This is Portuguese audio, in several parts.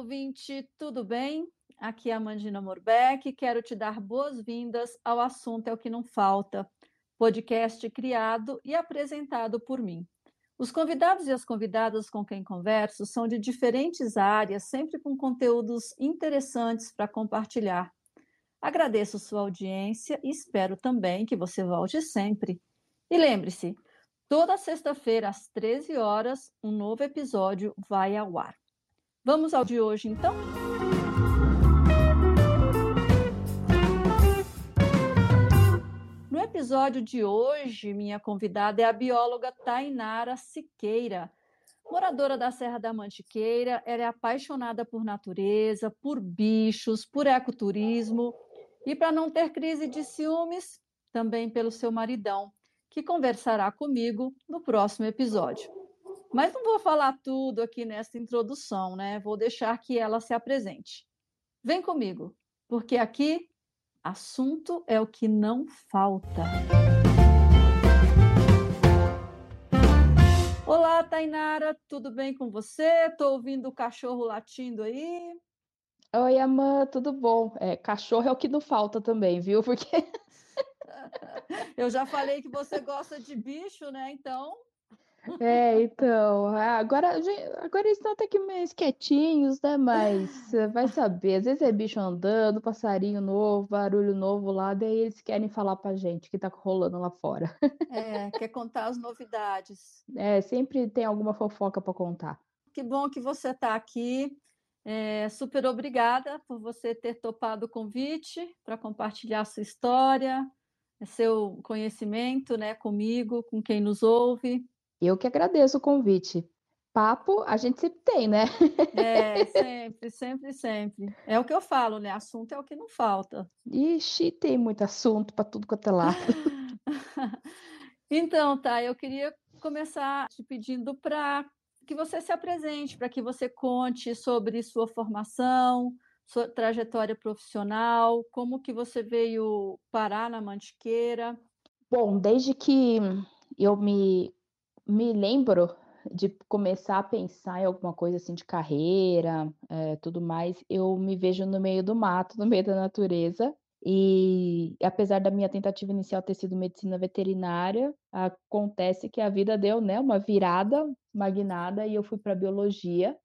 ouvinte, tudo bem? Aqui é a Mandina Morbeck, quero te dar boas-vindas ao Assunto é o que não falta, podcast criado e apresentado por mim. Os convidados e as convidadas com quem converso são de diferentes áreas, sempre com conteúdos interessantes para compartilhar. Agradeço sua audiência e espero também que você volte sempre. E lembre-se, toda sexta-feira às 13 horas, um novo episódio vai ao ar. Vamos ao de hoje, então? No episódio de hoje, minha convidada é a bióloga Tainara Siqueira. Moradora da Serra da Mantiqueira, ela é apaixonada por natureza, por bichos, por ecoturismo e, para não ter crise de ciúmes, também pelo seu maridão, que conversará comigo no próximo episódio. Mas não vou falar tudo aqui nessa introdução, né? Vou deixar que ela se apresente. Vem comigo, porque aqui assunto é o que não falta. Olá, Tainara, tudo bem com você? Estou ouvindo o cachorro latindo aí. Oi, Amã, tudo bom? É, cachorro é o que não falta também, viu? Porque eu já falei que você gosta de bicho, né? Então é, então, agora, agora eles estão até que mais quietinhos, né? Mas vai saber, às vezes é bicho andando, passarinho novo, barulho novo lá, daí eles querem falar pra gente que tá rolando lá fora. É, quer contar as novidades. É, sempre tem alguma fofoca para contar. Que bom que você tá aqui. É, super obrigada por você ter topado o convite para compartilhar sua história, seu conhecimento, né, comigo, com quem nos ouve. Eu que agradeço o convite. Papo a gente sempre tem, né? É, sempre, sempre, sempre. É o que eu falo, né? Assunto é o que não falta. Ixi, tem muito assunto para tudo quanto é lado. então, tá, eu queria começar te pedindo para que você se apresente, para que você conte sobre sua formação, sua trajetória profissional, como que você veio parar na Mantiqueira. Bom, desde que eu me me lembro de começar a pensar em alguma coisa assim de carreira, é, tudo mais, eu me vejo no meio do mato, no meio da natureza. E apesar da minha tentativa inicial ter sido medicina veterinária, acontece que a vida deu né, uma virada, magnada, e eu fui para biologia.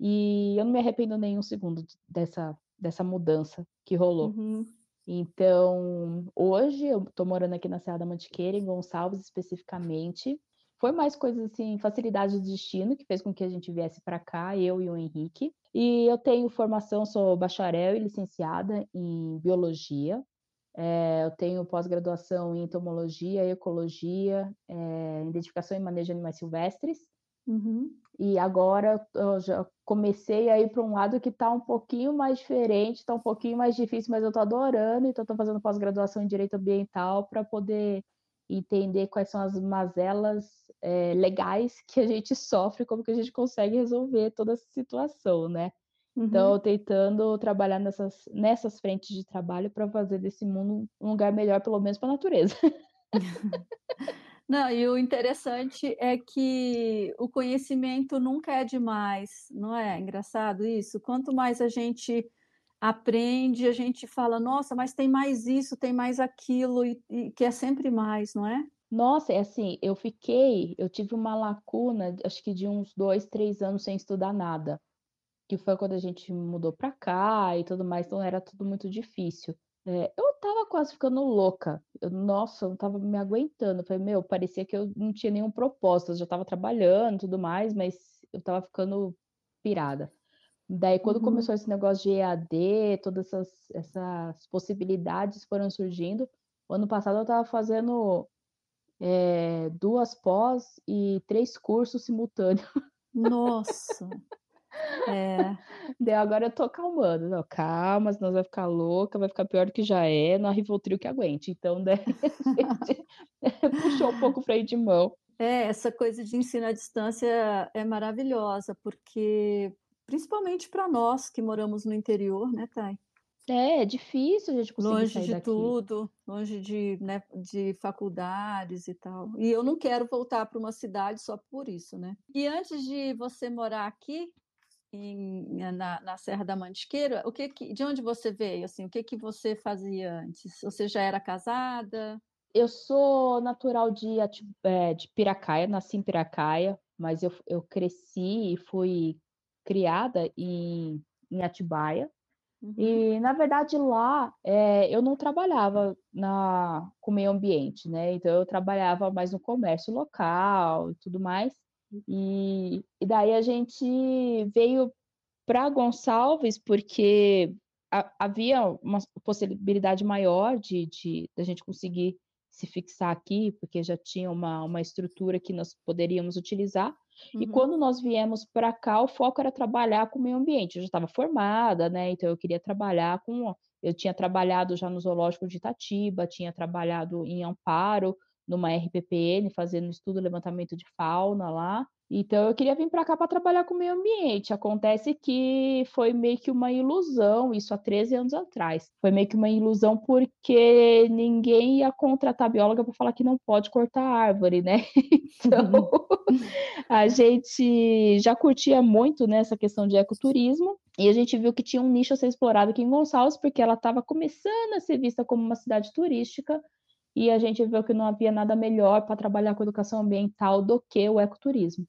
E eu não me arrependo nem um segundo dessa, dessa mudança que rolou. Uhum. Então, hoje eu estou morando aqui na Serra da Mantiqueira, em Gonçalves especificamente, foi mais coisas assim, facilidade do destino, que fez com que a gente viesse para cá, eu e o Henrique. E eu tenho formação, sou bacharel e licenciada em biologia. É, eu tenho pós-graduação em entomologia, ecologia, é, identificação e manejo de animais silvestres. Uhum. E agora eu já comecei a ir para um lado que está um pouquinho mais diferente, está um pouquinho mais difícil, mas eu estou adorando, então estou fazendo pós-graduação em direito ambiental para poder entender quais são as mazelas é, legais que a gente sofre, como que a gente consegue resolver toda essa situação, né? Uhum. Então, tentando trabalhar nessas, nessas frentes de trabalho para fazer desse mundo um lugar melhor, pelo menos para a natureza. Não, e o interessante é que o conhecimento nunca é demais, não é? Engraçado isso. Quanto mais a gente aprende, a gente fala, nossa, mas tem mais isso, tem mais aquilo, e, e que é sempre mais, não é? Nossa, é assim, eu fiquei, eu tive uma lacuna, acho que de uns dois, três anos sem estudar nada, que foi quando a gente mudou para cá e tudo mais, então era tudo muito difícil. É, eu tava quase ficando louca, eu, nossa, eu não tava me aguentando, falei, meu, parecia que eu não tinha nenhum propósito, eu já tava trabalhando e tudo mais, mas eu tava ficando pirada. Daí, quando uhum. começou esse negócio de EAD, todas essas, essas possibilidades foram surgindo. O ano passado eu estava fazendo é, duas pós e três cursos simultâneos. Nossa! É. Daí agora eu tô calmando. Não, calma, senão vai ficar louca, vai ficar pior do que já é, não arrivou o trio que aguente. Então, daí a gente puxou um pouco o freio de mão. É, essa coisa de ensino à distância é maravilhosa, porque principalmente para nós que moramos no interior, né, Thay? É, é difícil a gente conseguir longe de daqui. tudo, longe de, né, de faculdades e tal. E eu não quero voltar para uma cidade só por isso, né? E antes de você morar aqui em, na, na, Serra da Mantiqueira, o que, que, de onde você veio? Assim, o que, que você fazia antes? Você já era casada? Eu sou natural de, é, de Piracaia, nasci em Piracaia, mas eu, eu cresci e fui criada em, em Atibaia. Uhum. E, na verdade, lá é, eu não trabalhava na, com meio ambiente, né? Então, eu trabalhava mais no comércio local e tudo mais. E, e daí a gente veio para Gonçalves porque a, havia uma possibilidade maior de, de, de a gente conseguir se fixar aqui, porque já tinha uma, uma estrutura que nós poderíamos utilizar. Uhum. E quando nós viemos para cá, o foco era trabalhar com o meio ambiente. Eu já estava formada, né? Então eu queria trabalhar com. Eu tinha trabalhado já no Zoológico de Itatiba, tinha trabalhado em Amparo, numa RPPN, fazendo estudo levantamento de fauna lá. Então eu queria vir para cá para trabalhar com o meio ambiente. Acontece que foi meio que uma ilusão, isso há 13 anos atrás. Foi meio que uma ilusão porque ninguém ia contratar bióloga para falar que não pode cortar árvore, né? Então a gente já curtia muito nessa né, questão de ecoturismo e a gente viu que tinha um nicho a ser explorado aqui em Gonçalves porque ela estava começando a ser vista como uma cidade turística e a gente viu que não havia nada melhor para trabalhar com educação ambiental do que o ecoturismo.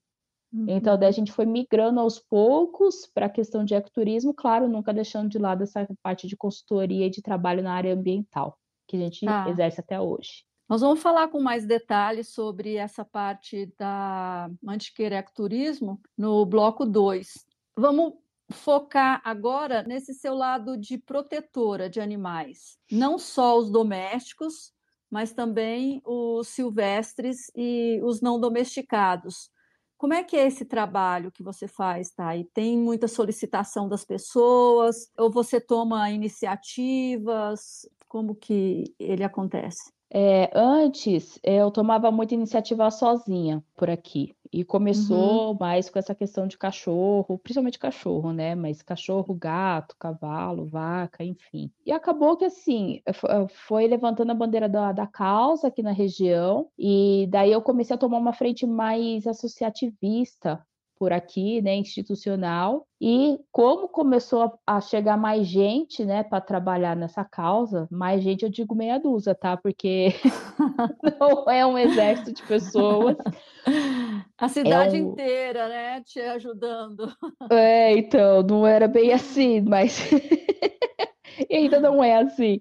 Uhum. Então, daí a gente foi migrando aos poucos para a questão de ecoturismo, claro, nunca deixando de lado essa parte de consultoria e de trabalho na área ambiental, que a gente ah. exerce até hoje. Nós vamos falar com mais detalhes sobre essa parte da Mantiqueira Ecoturismo no bloco 2. Vamos focar agora nesse seu lado de protetora de animais, não só os domésticos, mas também os silvestres e os não domesticados. Como é que é esse trabalho que você faz? E tem muita solicitação das pessoas? Ou você toma iniciativas? Como que ele acontece? É, antes eu tomava muita iniciativa sozinha por aqui. E começou uhum. mais com essa questão de cachorro, principalmente cachorro, né? Mas cachorro, gato, cavalo, vaca, enfim. E acabou que assim, foi levantando a bandeira da, da causa aqui na região, e daí eu comecei a tomar uma frente mais associativista por aqui, né, institucional. E como começou a, chegar mais gente, né, para trabalhar nessa causa, mais gente eu digo meia dúzia, tá? Porque não é um exército de pessoas. A cidade é um... inteira, né, te ajudando. É, então, não era bem assim, mas ainda não é assim.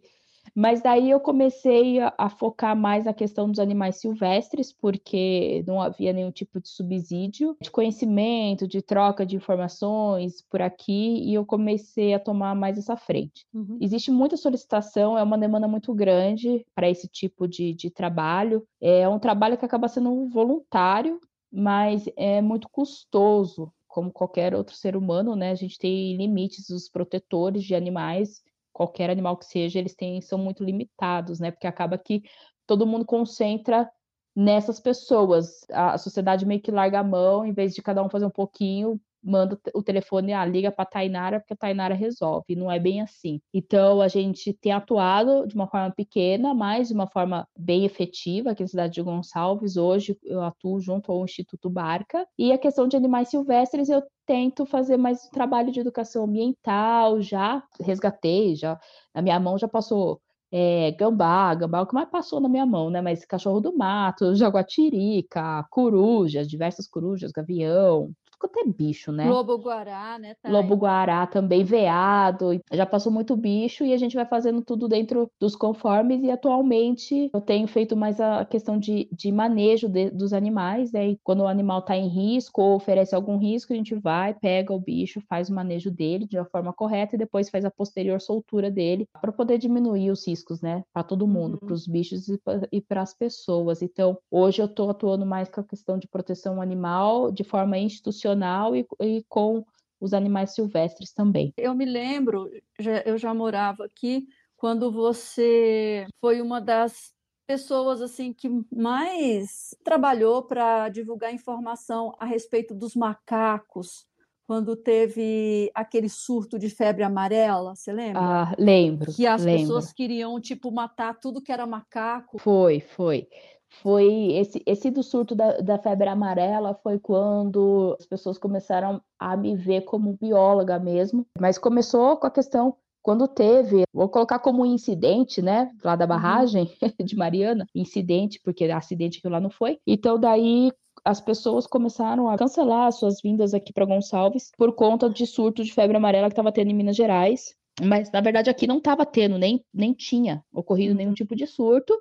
Mas daí eu comecei a, a, focar mais na questão dos animais silvestres, porque não havia nenhum tipo de subsídio, de conhecimento, de troca de informações por aqui, e eu comecei a tomar mais essa frente. Uhum. Existe muita solicitação, é uma demanda muito grande para esse tipo de, de trabalho. É um trabalho que acaba sendo voluntário, mas é muito custoso como qualquer outro ser humano, né? A gente tem limites, os protetores de animais qualquer animal que seja, eles têm, são muito limitados, né? Porque acaba que todo mundo concentra nessas pessoas. A, a sociedade meio que larga a mão, em vez de cada um fazer um pouquinho, manda o telefone, ah, liga para Tainara, porque a Tainara resolve. Não é bem assim. Então, a gente tem atuado de uma forma pequena, mas de uma forma bem efetiva aqui na cidade de Gonçalves. Hoje, eu atuo junto ao Instituto Barca. E a questão de animais silvestres, eu tento fazer mais um trabalho de educação ambiental, já resgatei, já a minha mão já passou é, gambá, gambá o que mais passou na minha mão, né? Mas cachorro do mato, jaguatirica, corujas, diversas corujas, gavião, tudo quanto é bicho, né? Lobo-guará, né? Thay? Lobo-guará também, veado. Já passou muito bicho e a gente vai fazendo tudo dentro dos conformes e atualmente eu tenho feito mais a questão de, de manejo de, dos animais, né? E quando o animal está em risco ou oferece algum risco, a gente vai, pega o bicho, faz o manejo dele de uma forma correta e depois faz a posterior soltura dele para poder diminuir os riscos, né? Para todo mundo, uhum. para os bichos e para as pessoas. Então, hoje eu estou atuando mais com a questão de proteção animal de forma institucional e, e com os animais silvestres também. Eu me lembro, já, eu já morava aqui quando você foi uma das pessoas assim que mais trabalhou para divulgar informação a respeito dos macacos quando teve aquele surto de febre amarela, você lembra? Ah, lembro. Que as lembro. pessoas queriam, tipo, matar tudo que era macaco. Foi, foi. Foi esse, esse do surto da, da febre amarela foi quando as pessoas começaram a me ver como bióloga mesmo, mas começou com a questão quando teve, vou colocar como incidente, né, lá da uhum. barragem de Mariana, incidente, porque acidente que lá não foi. Então, daí as pessoas começaram a cancelar suas vindas aqui para Gonçalves por conta de surto de febre amarela que estava tendo em Minas Gerais. Mas, na verdade, aqui não estava tendo, nem, nem tinha ocorrido uhum. nenhum tipo de surto.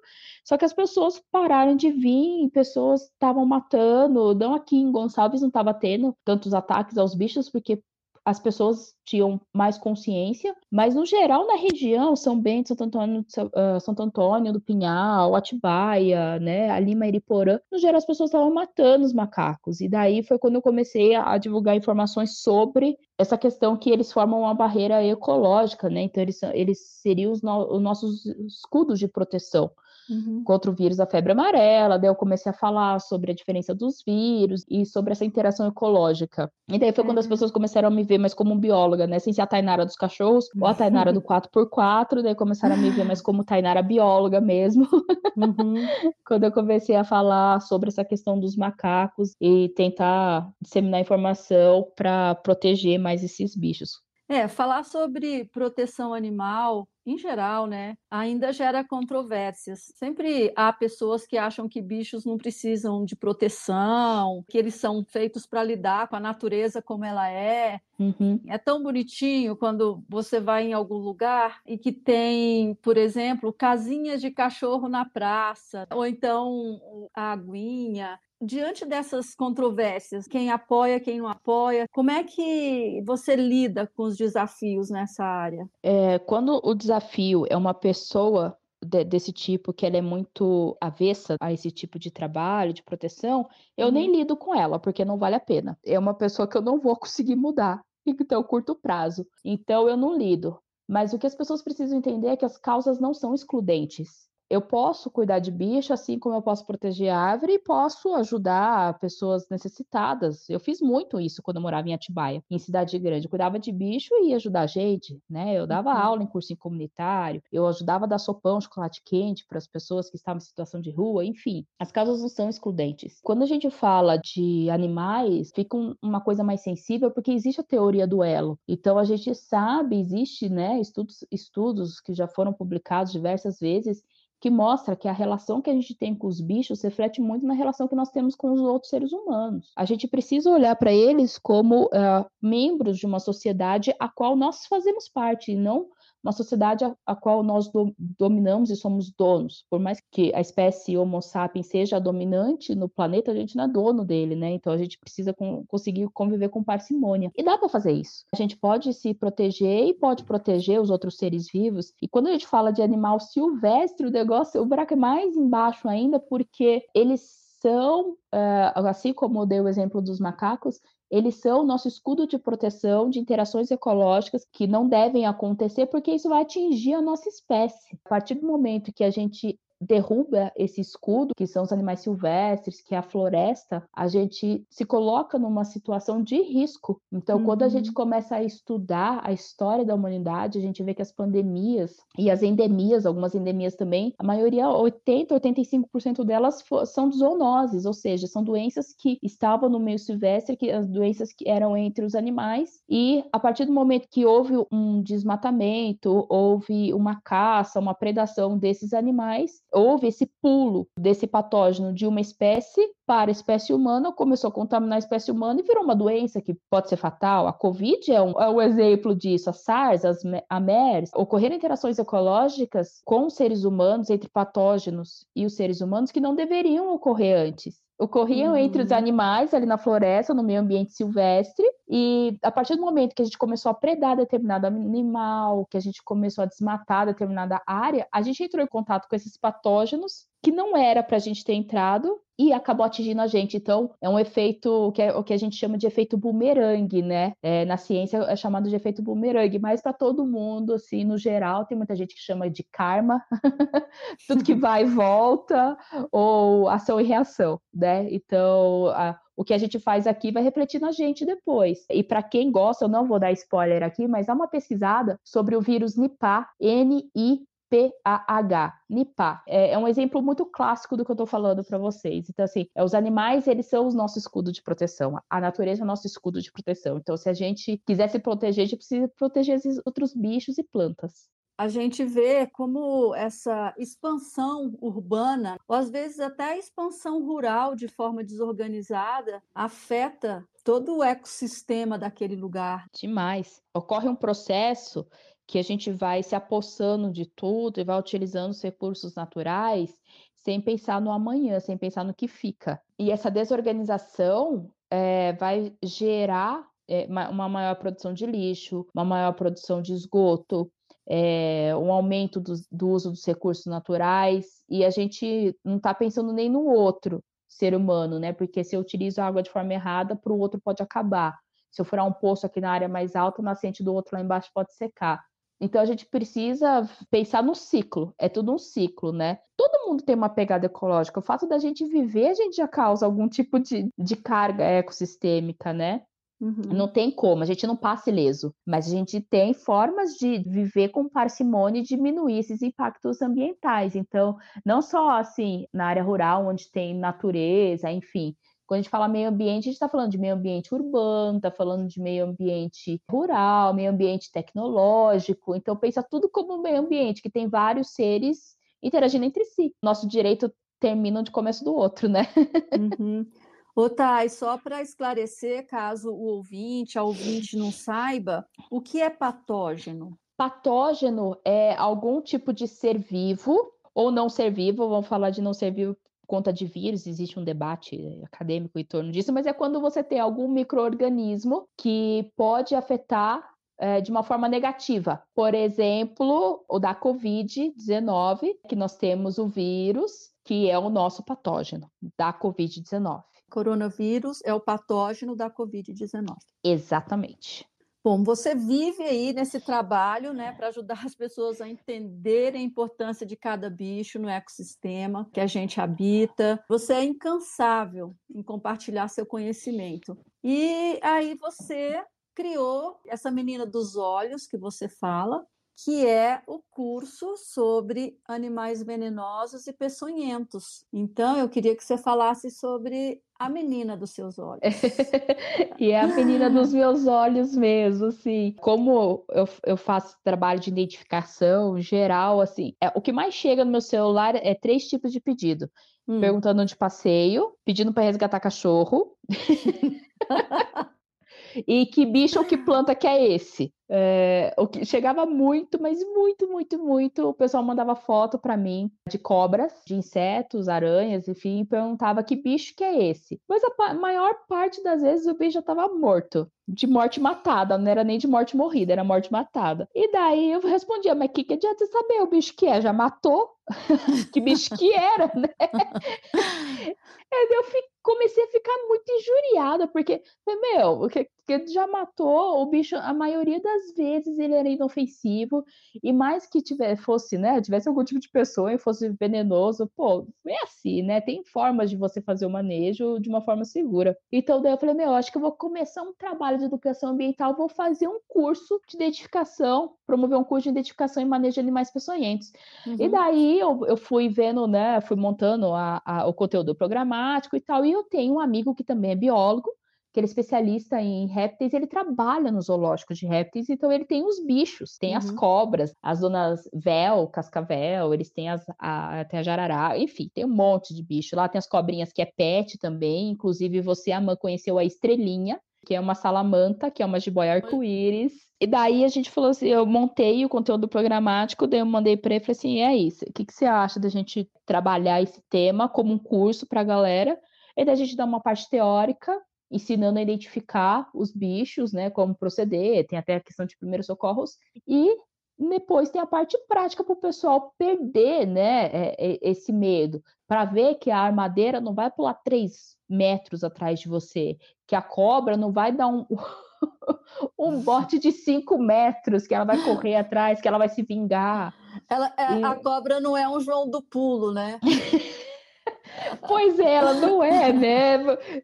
Só que as pessoas pararam de vir, pessoas estavam matando. Não aqui em Gonçalves não estava tendo tantos ataques aos bichos, porque as pessoas tinham mais consciência, mas no geral na região, São Bento, Santo Antônio, uh, Santo Antônio do Pinhal, Atibaia, né, Lima Iriporã, no geral as pessoas estavam matando os macacos, e daí foi quando eu comecei a, divulgar informações sobre essa questão que eles formam uma barreira ecológica, né, então eles, eles seriam os, no, os nossos escudos de proteção uhum. contra o vírus da febre amarela. Daí eu comecei a falar sobre a diferença dos vírus e sobre essa interação ecológica. E daí foi quando as uhum. pessoas começaram a me ver mais como bióloga, né? Sem ser a Tainara dos cachorros ou a Tainara do 4x4. Daí começaram a me ver mais como Tainara bióloga mesmo. Uhum. quando eu comecei a falar sobre essa questão dos macacos e tentar disseminar informação para proteger mais esses bichos. É, falar sobre proteção animal em geral, né, ainda gera controvérsias. Sempre há pessoas que acham que bichos não precisam de proteção, que eles são feitos para lidar com a natureza como ela é. Uhum. É tão bonitinho quando você vai em algum lugar e que tem, por exemplo, casinhas de cachorro na praça, ou então a aguinha diante dessas controvérsias, quem apoia, quem não apoia, como é que você lida com os desafios nessa área? É, quando o desafio é uma pessoa desse tipo que ela é muito avessa a esse tipo de trabalho, de proteção, eu uhum. nem lido com ela, porque não vale a pena. É uma pessoa que eu não vou conseguir mudar, então curto prazo. Então eu não lido. Mas o que as pessoas precisam entender é que as causas não são excludentes eu posso cuidar de bicho, assim como eu posso proteger árvore e posso ajudar pessoas necessitadas. Eu fiz muito isso quando eu morava em Atibaia, em cidade grande. Eu cuidava de bicho e ia ajudar a gente, né? Eu dava uhum. aula em cursinho comunitário, eu ajudava a dar sopão, chocolate quente para as pessoas que estavam em situação de rua, enfim. As causas não são excludentes. Quando a gente fala de animais, fica um, uma coisa mais sensível porque existe a teoria do elo. Então a gente sabe, existe, né, estudos, estudos que já foram publicados diversas vezes que mostra que a relação que a gente tem com os bichos reflete muito na relação que nós temos com os outros seres humanos. A gente precisa olhar para eles como uh, membros de uma sociedade a qual nós fazemos parte, e não uma sociedade a, a qual nós do, dominamos e somos donos. Por mais que a espécie Homo sapiens seja dominante no planeta, a gente não é dono dele, né? Então a gente precisa com, conseguir conviver com parcimônia. E dá para fazer isso. A gente pode se proteger e pode proteger os outros seres vivos. E quando a gente fala de animal silvestre, o negócio, o buraco é mais embaixo ainda, porque eles são, uh, assim como eu dei o exemplo dos macacos, eles são o nosso escudo de proteção de interações ecológicas que não devem acontecer, porque isso vai atingir a nossa espécie. A partir do momento que a gente derruba esse escudo, que são os animais silvestres, que é a floresta, a gente se coloca numa situação de risco. Então, uhum. quando a gente uhum. começa a estudar a história da humanidade, a gente vê que as pandemias e as endemias, algumas endemias também, a maioria, 80, 85% delas são zoonoses, ou seja, são doenças que estavam no meio silvestre, que as doenças que eram entre os animais, e a partir do momento que houve um desmatamento, houve uma caça, uma predação desses animais, houve esse pulo desse patógeno de uma espécie para a espécie humana, começou a contaminar a espécie humana e virou uma doença que pode ser fatal. A Covid é um, é um exemplo disso. A SARS, as, a MERS, ocorreram interações ecológicas com seres humanos, entre patógenos e os seres humanos, que não deveriam ocorrer antes ocorriam uhum. entre os uhum. animais ali na floresta, no meio ambiente silvestre, e a partir do momento que a gente começou a predar determinado animal, que a gente começou a desmatar determinada área, a gente entrou em contato com esses patógenos que não era para a gente ter entrado e acabou atingindo a gente. Então, é um efeito que é o que a gente chama de efeito bumerangue, né? É, na ciência é chamado de efeito bumerangue, mas para todo mundo, assim, no geral, tem muita gente que chama de karma, tudo que vai e volta, ou ação e reação, né? Então, a, o que a gente faz aqui vai refletir na gente depois. E para quem gosta, eu não vou dar spoiler aqui, mas dá uma pesquisada sobre o vírus Nipah, N-I PAH, NIPA. É, é, um exemplo muito clássico do que eu estou falando para vocês. Então, assim, é, os animais, eles são o nosso escudo de proteção. A natureza é o nosso escudo de proteção. Então, se a gente quiser se proteger, a gente precisa proteger esses outros bichos e plantas a gente vê como essa expansão urbana, ou às vezes até a expansão rural de forma desorganizada, afeta todo o ecossistema daquele lugar. Demais. Ocorre um processo que a gente vai se apossando de tudo e vai utilizando os recursos naturais sem pensar no amanhã, sem pensar no que fica. E essa desorganização é, vai gerar é, uma maior produção de lixo, uma maior produção de esgoto, é, um aumento do, do, uso dos recursos naturais, e a gente não está pensando nem no outro ser humano, né? Porque se eu utilizo a água de forma errada, para o outro pode acabar. Se eu furar um poço aqui na área mais alta, o nascente do outro lá embaixo pode secar. Então a gente precisa pensar no ciclo, é tudo um ciclo, né? Todo mundo tem uma pegada ecológica. O fato da gente viver, a gente já causa algum tipo de, de carga ecossistêmica, né? Uhum. Não tem como, a gente não passa ileso, mas a gente tem formas de viver com parcimônia e diminuir esses impactos ambientais. Então, não só assim na área rural, onde tem natureza, enfim, quando a gente fala meio ambiente, a gente está falando de meio ambiente urbano, está falando de meio ambiente rural, meio ambiente tecnológico. Então, pensa tudo como meio ambiente, que tem vários seres interagindo entre si. Nosso direito termina onde começa do outro, né? Uhum. Ô, Thay, só para esclarecer, caso o ouvinte, a ouvinte não saiba, o que é patógeno? Patógeno é algum tipo de ser vivo ou não ser vivo, vamos falar de não ser vivo conta de vírus, existe um debate acadêmico em torno disso, mas é quando você tem algum microorganismo que pode afetar é, de uma forma negativa. Por exemplo, o da Covid-19, que nós temos o vírus, que é o nosso patógeno da Covid-19. Coronavírus é o patógeno da Covid-19. Exatamente. Bom, você vive aí nesse trabalho, né, para ajudar as pessoas a entenderem a importância de cada bicho no ecossistema que a gente habita. Você é incansável em compartilhar seu conhecimento. E aí você criou essa menina dos olhos que você fala, que é o curso sobre animais venenosos e peçonhentos. Então, eu queria que você falasse sobre a menina dos seus olhos. e é a menina dos meus olhos mesmo, assim. Como eu, eu faço trabalho de identificação geral, assim, é, o que mais chega no meu celular é três tipos de pedido. Hum. Perguntando onde passeio, pedindo para resgatar cachorro. e que bicho ou que planta que é esse? É, o que chegava muito, mas muito, muito, muito. O pessoal mandava foto para mim de cobras, de insetos, aranhas, enfim, e perguntava que bicho que é esse. Mas a maior parte das vezes o bicho já estava morto, de morte matada, não era nem de morte morrida, era morte matada. E daí eu respondia, mas que que adianta saber o bicho que é? Já matou? que bicho que era, né? eu comecei a ficar muito injuriada, porque, meu, que, que já matou o bicho, a maioria das vezes ele era inofensivo, e mais que tiver, fosse, né, tivesse algum tipo de pessoa e fosse venenoso, pô, é assim, né, tem formas de você fazer o manejo de uma forma segura. Então daí eu falei, meu, acho que eu vou começar um trabalho de educação ambiental, vou fazer um curso de identificação, promover um curso de identificação e manejo de animais peçonhentos. Uhum. E daí eu, eu fui vendo, né, fui montando a, a, o conteúdo programático e tal, e eu tenho um amigo que também é biólogo, que ele é especialista em répteis, ele trabalha nos zoológicos de répteis, então ele tem os bichos, tem uhum. as cobras, as donas véu, cascavel, eles têm as, a, até a jarará, enfim, tem um monte de bicho. Lá tem as cobrinhas que é pet também, inclusive você, Amã, conheceu a estrelinha, que é uma salamanta, que é uma jiboia arco-íris. E daí a gente falou assim, eu montei o conteúdo programático, daí eu mandei para ele e falei assim, é isso, o que, que você acha da gente trabalhar esse tema como um curso para a galera? E daí a gente dá uma parte teórica, ensinando a identificar os bichos, né, como proceder, tem até a questão de primeiros socorros, e depois tem a parte prática para o pessoal perder né, é, é, esse medo, para ver que a armadeira não vai pular três metros atrás de você, que a cobra não vai dar um, um bote de cinco metros, que ela vai correr atrás, que ela vai se vingar. Ela, é, e... A cobra não é um João do pulo, né? pois é, ela não é, né?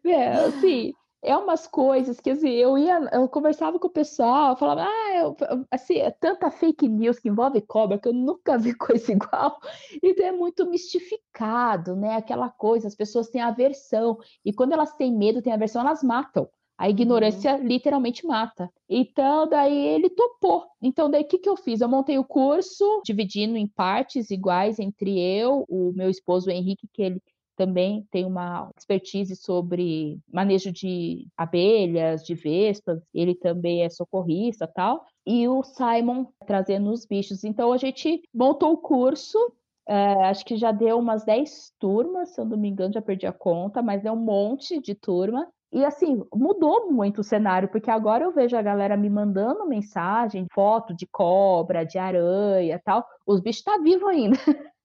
É, assim, é umas coisas que assim, eu ia, eu conversava com o pessoal, falava, ah, eu, assim, é tanta fake news que envolve cobra que eu nunca vi coisa igual. Então é muito mistificado, né? Aquela coisa, as pessoas têm aversão, e quando elas têm medo, têm aversão, elas matam. A ignorância uhum. literalmente mata. Então, daí ele topou. Então, daí o que, que eu fiz? Eu montei o curso, dividindo em partes iguais entre eu, o meu esposo Henrique, que ele também tem uma expertise sobre manejo de abelhas, de vespas, ele também é socorrista tal, e o Simon trazendo os bichos. Então a gente montou o curso, é, acho que já deu umas 10 turmas, se eu não me engano, já perdi a conta, mas é um monte de turma. E assim, mudou muito o cenário, porque agora eu vejo a galera me mandando mensagem, foto de cobra, de aranha tal. Os bichos estão tá vivos ainda.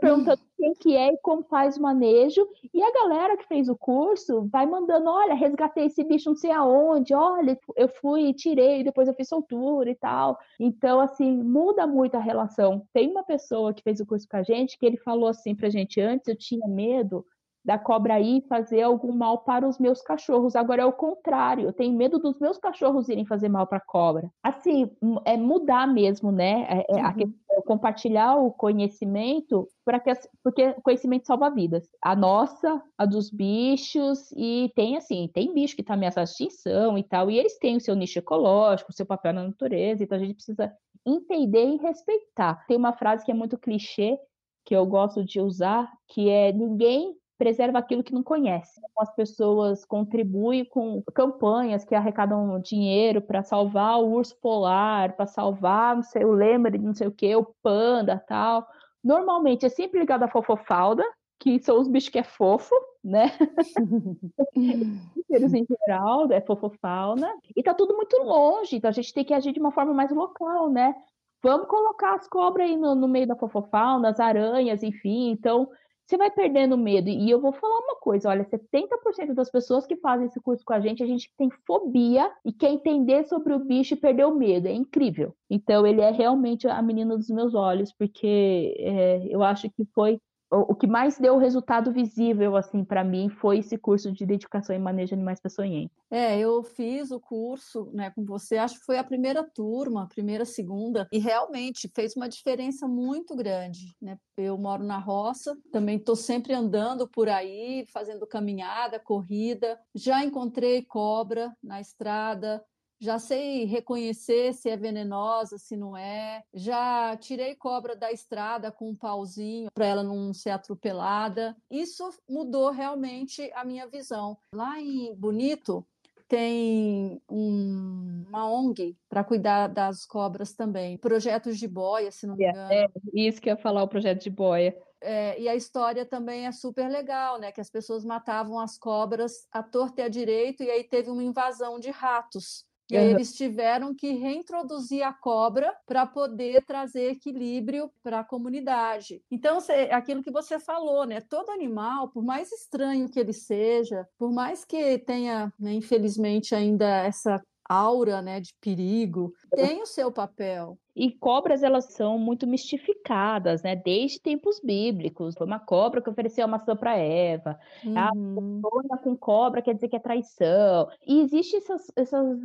perguntando quem que é e como faz o manejo. E a galera que fez o curso vai mandando, olha, resgatei esse bicho não sei aonde, olha, eu fui, tirei, depois eu fiz soltura e tal. Então, assim, muda muito a relação. Tem uma pessoa que fez o curso com a gente que ele falou assim pra gente antes, eu tinha medo da cobra ir fazer algum mal para os meus cachorros. Agora é o contrário, eu tenho medo dos meus cachorros irem fazer mal para a cobra. Assim, é mudar mesmo, né? É, é, uhum. é compartilhar o conhecimento para que porque conhecimento salva vidas. A nossa, a dos bichos e tem assim, tem bicho que está ameaçado de extinção e tal, e eles têm o seu nicho ecológico, o seu papel na natureza, então a gente precisa entender e respeitar. Tem uma frase que é muito clichê que eu gosto de usar, que é ninguém preserva aquilo que não conhece. As pessoas contribuem com campanhas que arrecadam dinheiro para salvar o urso polar, para salvar não sei, o lembre, não sei o que, o panda tal. Normalmente é sempre ligado à fofofalda, que são os bichos que é fofo, né? Eles em geral, é fofofauna. E tá tudo muito longe, então a gente tem que agir de uma forma mais local, né? Vamos colocar as cobras aí no, no meio da fofofauna, as aranhas, enfim. Então, você vai perdendo medo. E eu vou falar uma coisa: olha, 70% das pessoas que fazem esse curso com a gente, a gente tem fobia e quer entender sobre o bicho e perder o medo. É incrível. Então, ele é realmente a menina dos meus olhos, porque é, eu acho que foi o que mais deu resultado visível assim para mim foi esse curso de identificação e manejo de animais peçonhentos. É, eu fiz o curso, né, com você, acho que foi a primeira turma, a primeira, segunda, e realmente fez uma diferença muito grande, né? Eu moro na roça, também estou sempre andando por aí, fazendo caminhada, corrida, já encontrei cobra na estrada, já sei reconhecer se é venenosa, se não é. Já tirei cobra da estrada com um pauzinho para ela não ser atropelada. Isso mudou realmente a minha visão. Lá em Bonito tem um, uma ONG para cuidar das cobras também. Projetos de boia, se não me é, engano. É, isso que eu ia falar, o projeto de boia. É, e a história também é super legal, né? Que as pessoas matavam as cobras à torta e à direito, e aí teve uma invasão de ratos. E aí eles tiveram que reintroduzir a cobra para poder trazer equilíbrio para a comunidade. Então, aquilo que você falou, né? Todo animal, por mais estranho que ele seja, por mais que tenha, né, infelizmente, ainda essa aura né, de perigo, tem o seu papel. E cobras, elas são muito mistificadas, né? Desde tempos bíblicos. Foi uma cobra que ofereceu a maçã para Eva. Ah, uhum. A com cobra quer dizer que é traição. E existem essas, essas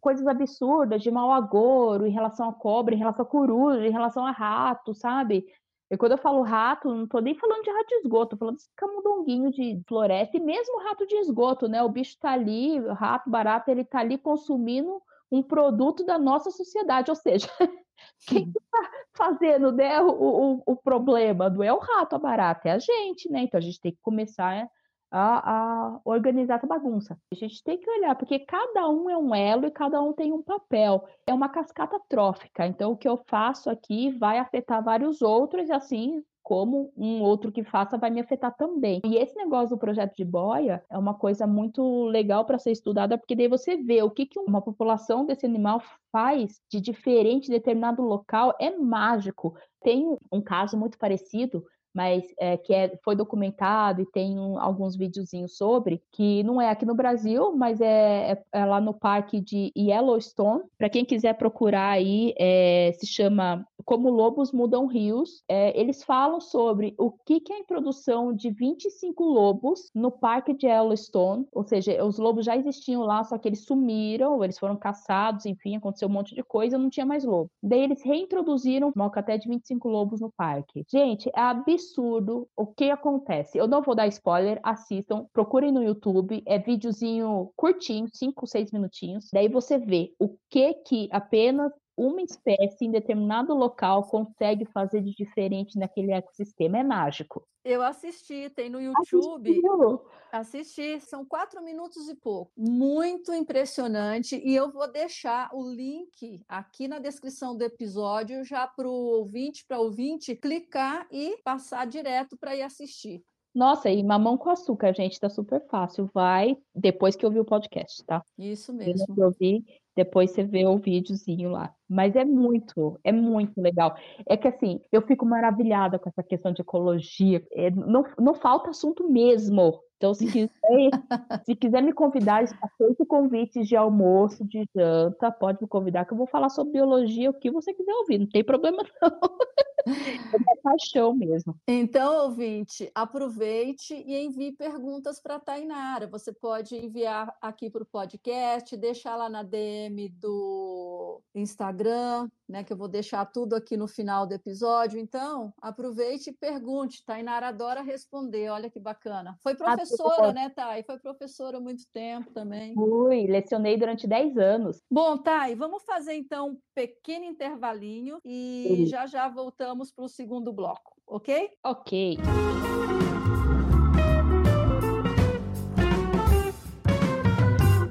coisas absurdas de mau agouro em relação a cobra, em relação a coruja, em relação a rato, sabe? E quando eu falo rato, não tô nem falando de rato de esgoto, tô falando desse camundonguinho de floresta e mesmo rato de esgoto, né? O bicho tá ali, o rato barato, ele tá ali consumindo um produto da nossa sociedade, ou seja, quem está fazendo né, o, o, o, problema não é o rato a barata, é a gente, né? Então a gente tem que começar a, a, organizar essa bagunça. A gente tem que olhar, porque cada um é um elo e cada um tem um papel. É uma cascata trófica. Então, o que eu faço aqui vai afetar vários outros, e assim como um outro que faça vai me afetar também. E esse negócio do projeto de boia é uma coisa muito legal para ser estudada, porque daí você vê o que, que uma população desse animal faz de diferente em determinado local, é mágico. Tem um caso muito parecido mas é, que é, foi documentado e tem um, alguns videozinhos sobre, que não é aqui no Brasil, mas é, é, é lá no parque de Yellowstone. Para quem quiser procurar aí, é, se chama Como Lobos Mudam Rios. É, eles falam sobre o que, que é a introdução de 25 lobos no parque de Yellowstone, ou seja, os lobos já existiam lá, só que eles sumiram, eles foram caçados, enfim, aconteceu um monte de coisa, não tinha mais lobo. Daí eles reintroduziram uma até de 25 lobos no parque. Gente, é absurdo o que acontece. Eu não vou dar spoiler, assistam, procurem no YouTube, é videozinho curtinho, 5, 6 minutinhos. Daí você vê o que que apenas uma espécie em determinado local consegue fazer de diferente naquele ecossistema. É mágico. Eu assisti, tem no YouTube. Assistiu? Assisti, são quatro minutos e pouco. Muito impressionante. E eu vou deixar o link aqui na descrição do episódio já para o ouvinte, para ouvinte clicar e passar direto para ir assistir. Nossa, e mamão com açúcar, gente, tá super fácil. Vai depois que ouvir o podcast, tá? Isso mesmo. Eu ouvir, depois você vê o videozinho lá. Mas é muito, é muito legal. É que assim, eu fico maravilhada com essa questão de ecologia. É, não, não falta assunto mesmo. Então, se quiser, se quiser me convidar, aceito convites de almoço, de janta, pode me convidar, que eu vou falar sobre biologia, o que você quiser ouvir, não tem problema não. É paixão mesmo. Então, ouvinte, aproveite e envie perguntas para a Tainara. Você pode enviar aqui para o podcast, deixar lá na DM do Instagram, né? Que eu vou deixar tudo aqui no final do episódio. Então, aproveite e pergunte. Tainara adora responder. Olha que bacana. Foi professora, né, Thay? Foi professora há muito tempo também. Fui, lecionei durante 10 anos. Bom, Thay, vamos fazer então um pequeno intervalinho e Sim. já já voltamos para o segundo bloco, ok? Ok.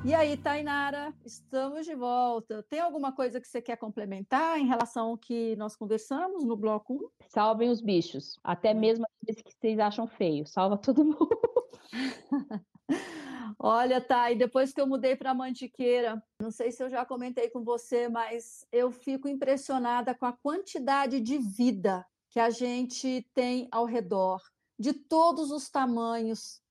E aí, Tainara, estamos de volta. Tem alguma coisa que você quer complementar em relação ao que nós conversamos no bloco 1? Salvem os bichos, até hum. mesmo aqueles que vocês acham feio. Salva todo mundo. Olha, tá, e depois que eu mudei para Mantiqueira, não sei se eu já comentei com você, mas eu fico impressionada com a quantidade de vida que a gente tem ao redor, de todos os tamanhos,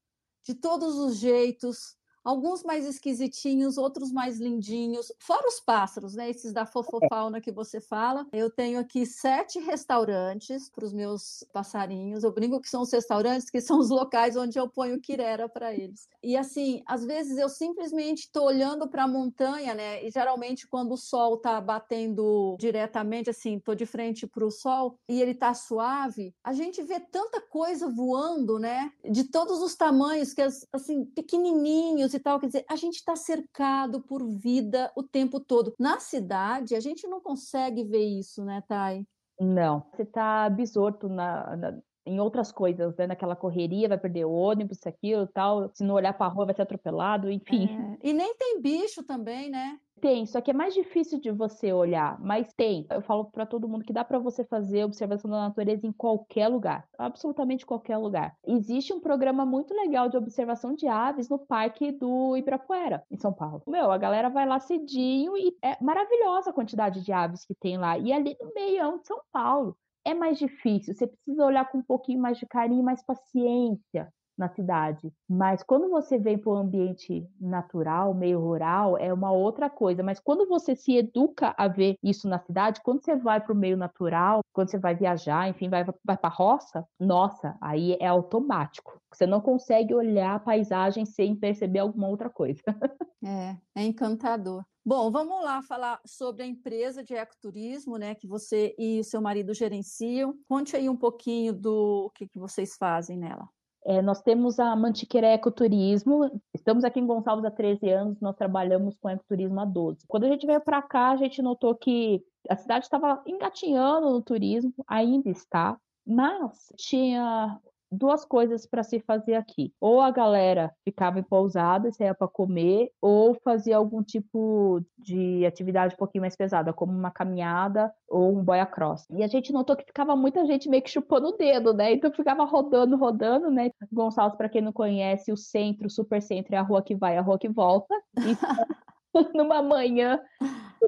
de todos os jeitos alguns mais esquisitinhos, outros mais lindinhos, fora os pássaros, né? Esses da fofofauna que você fala. Eu tenho aqui sete restaurantes para os meus passarinhos. Eu brinco que são os restaurantes, que são os locais onde eu ponho quirera para eles. E assim, às vezes eu simplesmente estou olhando para a montanha, né? E geralmente quando o sol está batendo diretamente, assim, estou de frente para o sol e ele está suave, a gente vê tanta coisa voando, né? De todos os tamanhos, que assim, pequenininhos e tal. Quer dizer, a gente está cercado por vida o tempo todo. Na cidade, a gente não consegue ver isso, né, Thay? Não, você está absorto na, na, em outras coisas, né? Naquela correria, vai perder o ônibus, isso, aquilo, tal. Se não olhar para a rua, vai ser atropelado, enfim. É. E nem tem bicho também, né? Tem, só que é mais difícil de você olhar, mas tem. Eu falo para todo mundo que dá para você fazer observação da natureza em qualquer lugar, absolutamente qualquer lugar. Existe um programa muito legal de observação de aves no Parque do Ibirapuera, em São Paulo. Meu, a galera vai lá cedinho e é maravilhosa a quantidade de aves que tem lá. E ali no meião de São Paulo é mais difícil, você precisa olhar com um pouquinho mais de carinho e mais paciência na cidade. Mas quando você vem para o ambiente natural, meio rural, é uma outra coisa. Mas quando você se educa a ver isso na cidade, quando você vai para o meio natural, quando você vai viajar, enfim, vai, vai para a roça, nossa, aí é automático. Você não consegue olhar a paisagem sem perceber alguma outra coisa. é, é encantador. Bom, vamos lá falar sobre a empresa de ecoturismo, né, que você e o seu marido gerenciam. Conte aí um pouquinho do que, que vocês fazem nela. É, nós temos a Mantiqueira Ecoturismo, estamos aqui em Gonçalves há 13 anos, nós trabalhamos com ecoturismo há 12. Quando a gente veio para cá, a gente notou que a cidade estava engatinhando no turismo, ainda está, mas tinha duas coisas para se fazer aqui. Ou a galera ficava em pousada, saía para comer, ou fazia algum tipo de atividade um pouquinho mais pesada, como uma caminhada ou um boia cross. E a gente notou que ficava muita gente meio que chupando o dedo, né? Então ficava rodando, rodando, né? Gonçalves, para quem não conhece, o centro, o super centro é a rua que vai, a rua que volta. Então, numa manhã,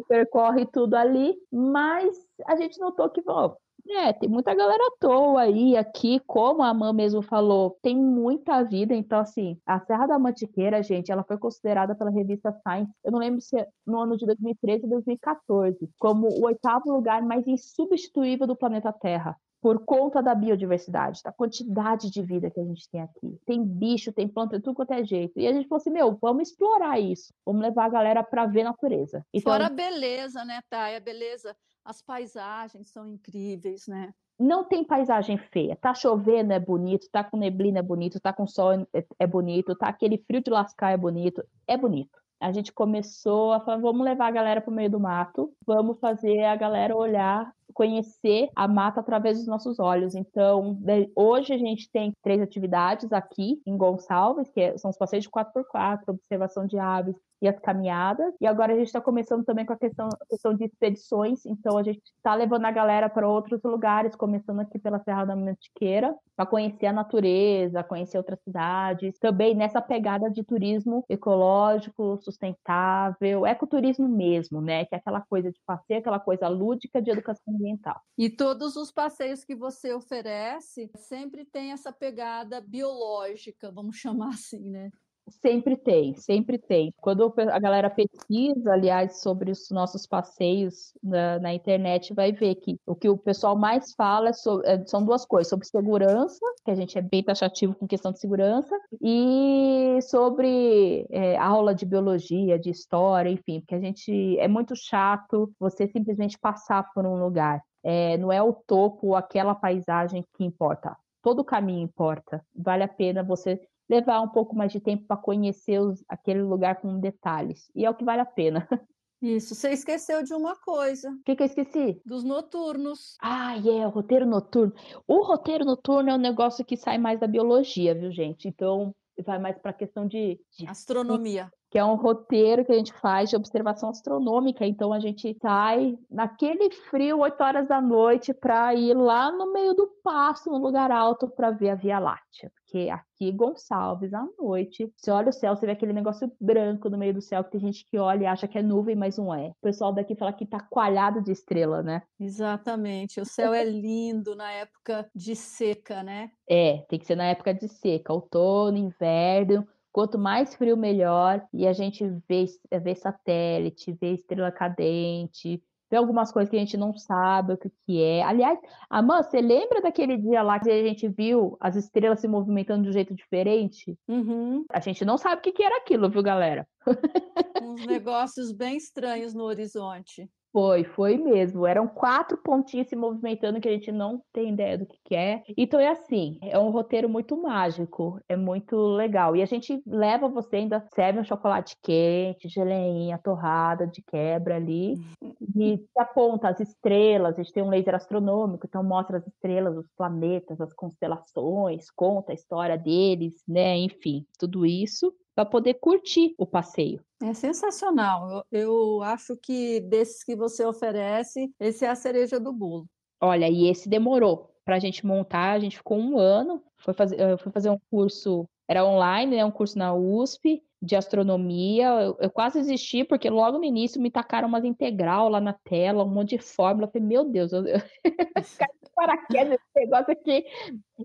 percorre tudo ali, mas a gente notou que, bom, é, tem muita galera à toa aí, aqui, como a Amã mesmo falou, tem muita vida, então assim, a Serra da Mantiqueira, gente, ela foi considerada pela revista Science, eu não lembro se é no ano de 2013 ou 2014, como o oitavo lugar mais insubstituível do planeta Terra por conta da biodiversidade, da quantidade de vida que a gente tem aqui. Tem bicho, tem planta, tudo quanto é jeito. E a gente falou assim, meu, vamos explorar isso. Vamos levar a galera para ver a natureza. Então, Fora a beleza, né, Thay? A beleza as paisagens são incríveis, né? Não tem paisagem feia. Tá chovendo é bonito, tá com neblina é bonito, tá com sol é, é bonito, tá aquele frio de lascar é bonito, é bonito. A gente começou a falar, vamos levar a galera para o meio do mato, vamos fazer a galera olhar conhecer a mata através dos nossos olhos. Então, hoje a gente tem três atividades aqui em Gonçalves, que é, são os passeios de 4x4, observação de aves, e as caminhadas. E agora a gente está começando também com a questão, questão de expedições, então a gente está levando a galera para outros lugares, começando aqui pela Serra da Mantiqueira, para conhecer a natureza, conhecer outras cidades, também nessa pegada de turismo ecológico, sustentável, ecoturismo mesmo, né? Que é aquela coisa de passeio, aquela coisa lúdica de educação ambiental. E todos os passeios que você oferece sempre tem essa pegada biológica, vamos chamar assim, né? Sempre tem, sempre tem. Quando a galera pesquisa, aliás, sobre os nossos passeios na, na internet, vai ver que o que o pessoal mais fala é sobre, é, são duas coisas: sobre segurança, que a gente é bem taxativo com questão de segurança, e sobre é, aula de biologia, de história, enfim, porque a gente é muito chato você simplesmente passar por um lugar. É, não é o topo, aquela paisagem que importa. Todo o caminho importa. Vale a pena você levar um pouco mais de tempo para conhecer os, aquele lugar com detalhes. E é o que vale a pena. Isso, você esqueceu de uma coisa. O que, que eu esqueci? Dos noturnos. Ah, é, yeah, o roteiro noturno. O roteiro noturno é um negócio que sai mais da biologia, viu, gente? Então, vai mais para a questão de, de, astronomia que é um roteiro que a gente faz de observação astronômica. Então a gente sai naquele frio, 8 horas da noite, para ir lá no meio do pasto, no lugar alto, para ver a Via Láctea. Porque aqui, Gonçalves, à noite, você olha o céu, você vê aquele negócio branco no meio do céu, que tem gente que olha e acha que é nuvem, mas não é. O pessoal daqui fala que tá coalhado de estrela, né? Exatamente. O céu é lindo na época de seca, né? É, tem que ser na época de seca, outono, inverno Quanto mais frio, melhor. E a gente vê, vê satélite, vê estrela cadente, vê algumas coisas que a gente não sabe o que, que é. Aliás, Amã, você lembra daquele dia lá que a gente viu as estrelas se movimentando de um jeito diferente? Uhum. A gente não sabe o que, que era aquilo, viu, galera? Uns negócios bem estranhos no horizonte. Foi, foi mesmo. Eram quatro pontinhos se movimentando que a gente não tem ideia do que, que é. Então é assim, é um roteiro muito mágico, é muito legal. E a gente leva você ainda, serve um chocolate quente, geleinha, torrada de quebra ali, e aponta as estrelas, a gente tem um laser astronômico, então mostra as estrelas, os planetas, as constelações, conta a história deles, né? Enfim, tudo isso para poder curtir o passeio. É sensacional. Eu, eu acho que desses que você oferece, esse é a cereja do bolo. Olha, e esse demorou para a gente montar, a gente ficou um ano, foi fazer, eh, foi fazer um curso, era online, né, um curso na USP de astronomia. Eu, eu, quase desisti, porque logo no início me tacaram umas integral lá na tela, um monte de fórmula. Eu falei, meu Deus, eu, eu... paraquedas esse negócio aqui.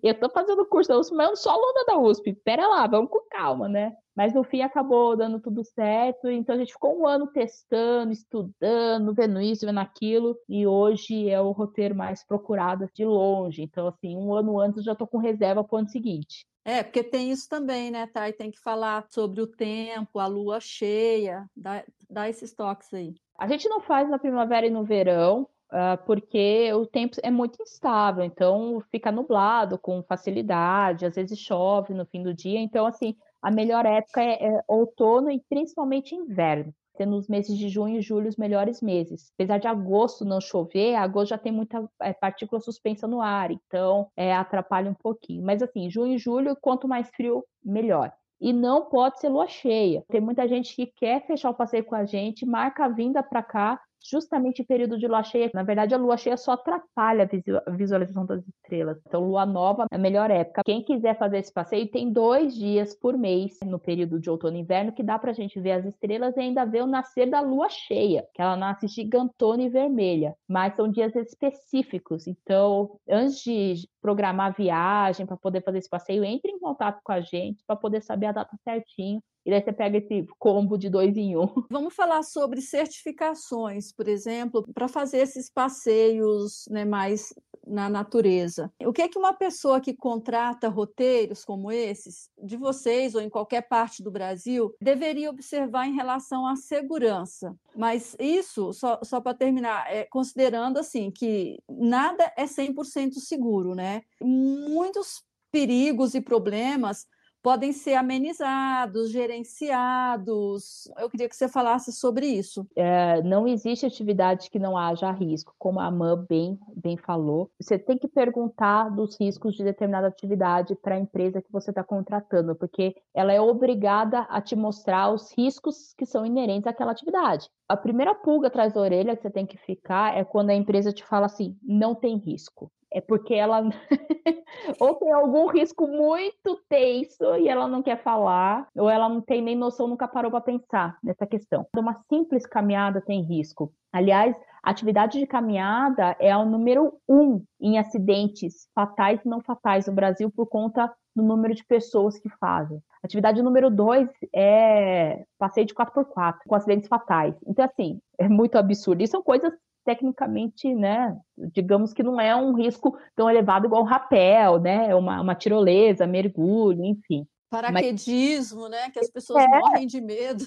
Eu tô fazendo curso da USP, mas eu não sou aluna da USP. Pera lá, vamos com calma, né? Mas no fim acabou dando tudo certo, então a gente ficou um ano testando, estudando, vendo isso, vendo aquilo, e hoje é o roteiro mais procurado de longe. Então, assim, um ano antes eu já tô com reserva para o ano seguinte. É, porque tem isso também, né, Thay? Tem que falar sobre o tempo, a lua cheia, dá, dá esses toques aí. A gente não faz na primavera e no verão, uh, porque o tempo é muito instável, então fica nublado com facilidade, às vezes chove no fim do dia, então, assim, a melhor época é, é outono e principalmente inverno. Sendo os meses de junho e julho os melhores meses. Apesar de agosto não chover, agosto já tem muita é, partícula suspensa no ar, então é, atrapalha um pouquinho. Mas assim, junho e julho, quanto mais frio, melhor e não pode ser lua cheia. Tem muita gente que quer fechar o passeio com a gente, marca a vinda para cá justamente em período de lua cheia. Na verdade, a lua cheia só atrapalha a visualização das estrelas. Então, lua nova é a melhor época. Quem quiser fazer esse passeio, tem dois dias por mês no período de outono e inverno que dá para a gente ver as estrelas e ainda ver o nascer da lua cheia, que ela nasce gigantona e vermelha. Mas são dias específicos. Então, antes de programar a viagem para poder fazer esse passeio, entre em contato com a gente para poder saber a data certinho e daí você pega esse combo de dois em um. Vamos falar sobre certificações, por exemplo, para fazer esses passeios né, mais na natureza. O que é que uma pessoa que contrata roteiros como esses, de vocês ou em qualquer parte do Brasil, deveria observar em relação à segurança? Mas isso, só, só para terminar, é, considerando assim que nada é 100% seguro, né? Muitos perigos e problemas podem ser amenizados, gerenciados. Eu queria que você falasse sobre isso. É, não existe atividade que não haja risco, como a Amã bem, bem falou. Você tem que perguntar dos riscos de determinada atividade para a empresa que você está contratando, porque ela é obrigada a te mostrar os riscos que são inerentes àquela atividade. A primeira pulga atrás da orelha que você tem que ficar é quando a empresa te fala assim: não tem risco é porque ela ou tem algum risco muito tenso e ela não quer falar, ou ela não tem nem noção, nunca parou para pensar nessa questão. Uma simples caminhada tem risco. Aliás, atividade de caminhada é o número um em acidentes fatais e não fatais no Brasil por conta do número de pessoas que fazem. Atividade número dois é passeio de 4x4, com acidentes fatais. Então, assim, é muito absurdo. E são coisas tecnicamente, né, digamos que não é um risco tão elevado igual o rapel, né, é uma, uma tirolesa, mergulho, enfim. Paraquedismo, Mas... né, que as pessoas é, morrem de medo.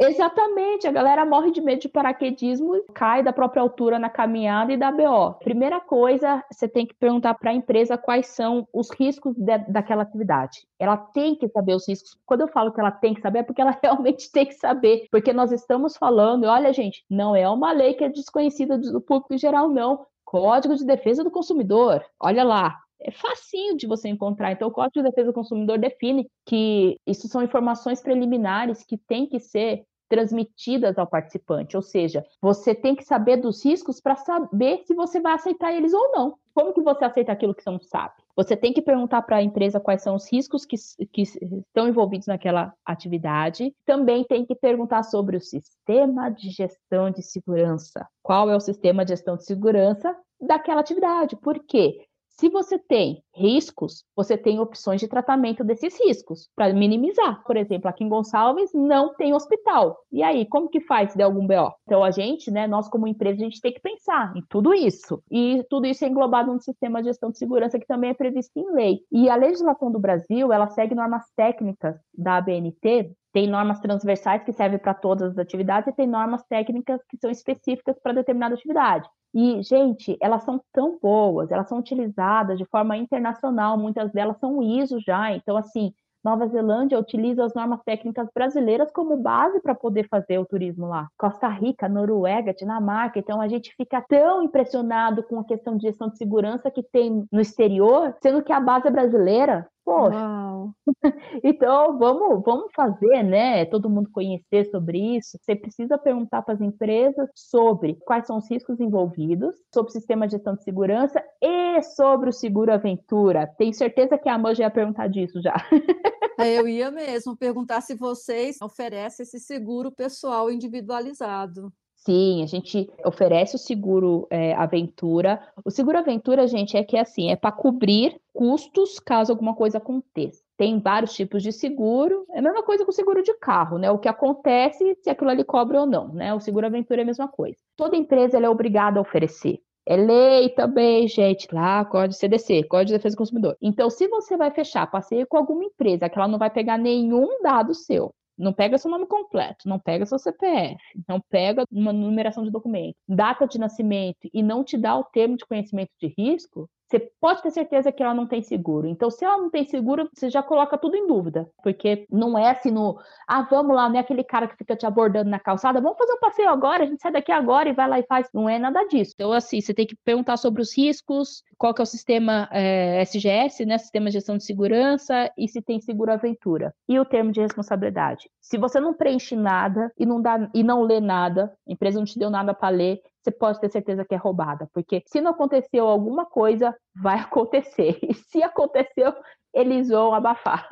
Exatamente, a galera morre de medo de paraquedismo, cai da própria altura na caminhada e dá BO. Primeira coisa, você tem que perguntar para a empresa quais são os riscos de, daquela atividade. Ela tem que saber os riscos. Quando eu falo que ela tem que saber, é porque ela realmente tem que saber. Porque nós estamos falando, olha, gente, não é uma lei que é desconhecida do público em geral, não. Código de Defesa do Consumidor. Olha lá, é facinho de você encontrar. Então, o Código de Defesa do Consumidor define que isso são informações preliminares que têm que ser transmitidas ao participante, ou seja, você tem que saber dos riscos para saber se você vai aceitar eles ou não. Como que você aceita aquilo que você não sabe? Você tem que perguntar para a empresa quais são os riscos que, que estão envolvidos naquela atividade. Também tem que perguntar sobre o sistema de gestão de segurança. Qual é o sistema de gestão de segurança daquela atividade? Por quê? Se você tem riscos, você tem opções de tratamento desses riscos para minimizar. Por exemplo, aqui em Gonçalves não tem hospital. E aí, como que faz se der algum BO? Então a gente, né, nós como empresa, a gente tem que pensar em tudo isso. E tudo isso é englobado no sistema de gestão de segurança que também é previsto em lei. E a legislação do Brasil, ela segue normas técnicas da ABNT tem normas transversais que servem para todas as atividades e tem normas técnicas que são específicas para determinada atividade. E, gente, elas são tão boas, elas são utilizadas de forma internacional, muitas delas são ISO já, então, assim, Nova Zelândia utiliza as normas técnicas brasileiras como base para poder fazer o turismo lá. Costa Rica, Noruega, Dinamarca. Então a gente fica tão impressionado com a questão de gestão de segurança que tem no exterior, sendo que a base é brasileira. Poxa. então, vamos, vamos fazer, né? Todo mundo conhecer sobre isso. Você precisa perguntar para as empresas sobre quais são os riscos envolvidos, sobre o sistema de gestão de segurança e sobre o seguro aventura. Tenho certeza que a Amanda já ia perguntar disso já. É, eu ia mesmo perguntar se vocês oferecem esse seguro pessoal individualizado. Sim, a gente oferece o seguro é, aventura. O seguro aventura, gente, é que é assim, é para cobrir custos caso alguma coisa aconteça. Tem vários tipos de seguro. É a mesma coisa com o seguro de carro, né? O que acontece se aquilo ali cobre ou não, né? O seguro aventura é a mesma coisa. Toda empresa é obrigada a oferecer. É lei também, gente, lá, Código CDC, Código de Defesa do Consumidor. Então, se você vai fechar passeio com alguma empresa que ela não vai pegar nenhum dado seu, não pega seu nome completo, não pega seu CPF, não pega uma numeração de documento, data de nascimento e não te dá o termo de conhecimento de risco, você pode ter certeza que ela não tem seguro. Então, se ela não tem seguro, você já coloca tudo em dúvida, porque não é assim no, ah, vamos lá, não é aquele cara que fica te abordando na calçada, vamos fazer um passeio agora, a gente sai daqui agora e vai lá e faz. Não é nada disso. Então, assim, você tem que perguntar sobre os riscos, qual que é o sistema é, SGS, né, Sistema de Gestão de Segurança, e se tem seguro aventura. E o termo de responsabilidade. Se você não preenche nada e não dá e não lê nada, a empresa não te deu nada para ler, você pode ter certeza que é roubada, porque se não aconteceu alguma coisa, vai acontecer. E se aconteceu, eles vão abafar.